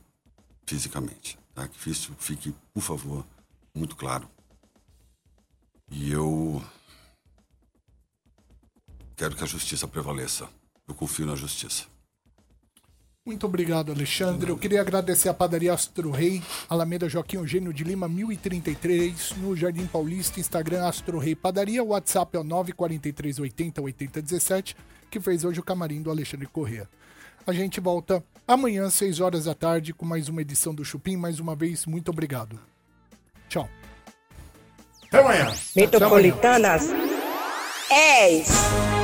fisicamente. Tá? Que isso fique, por favor, muito claro. E eu quero que a justiça prevaleça. Eu confio na justiça. Muito obrigado, Alexandre. Eu queria agradecer a padaria Astro Rei, Alameda Joaquim Eugênio de Lima, 1033, no Jardim Paulista, Instagram Astro Rei Padaria, WhatsApp é o 943 80 80 17, que fez hoje o camarim do Alexandre Corrêa. A gente volta amanhã, 6 horas da tarde, com mais uma edição do Chupim. Mais uma vez, muito obrigado. Tchau. Até amanhã. Metropolitanas 10.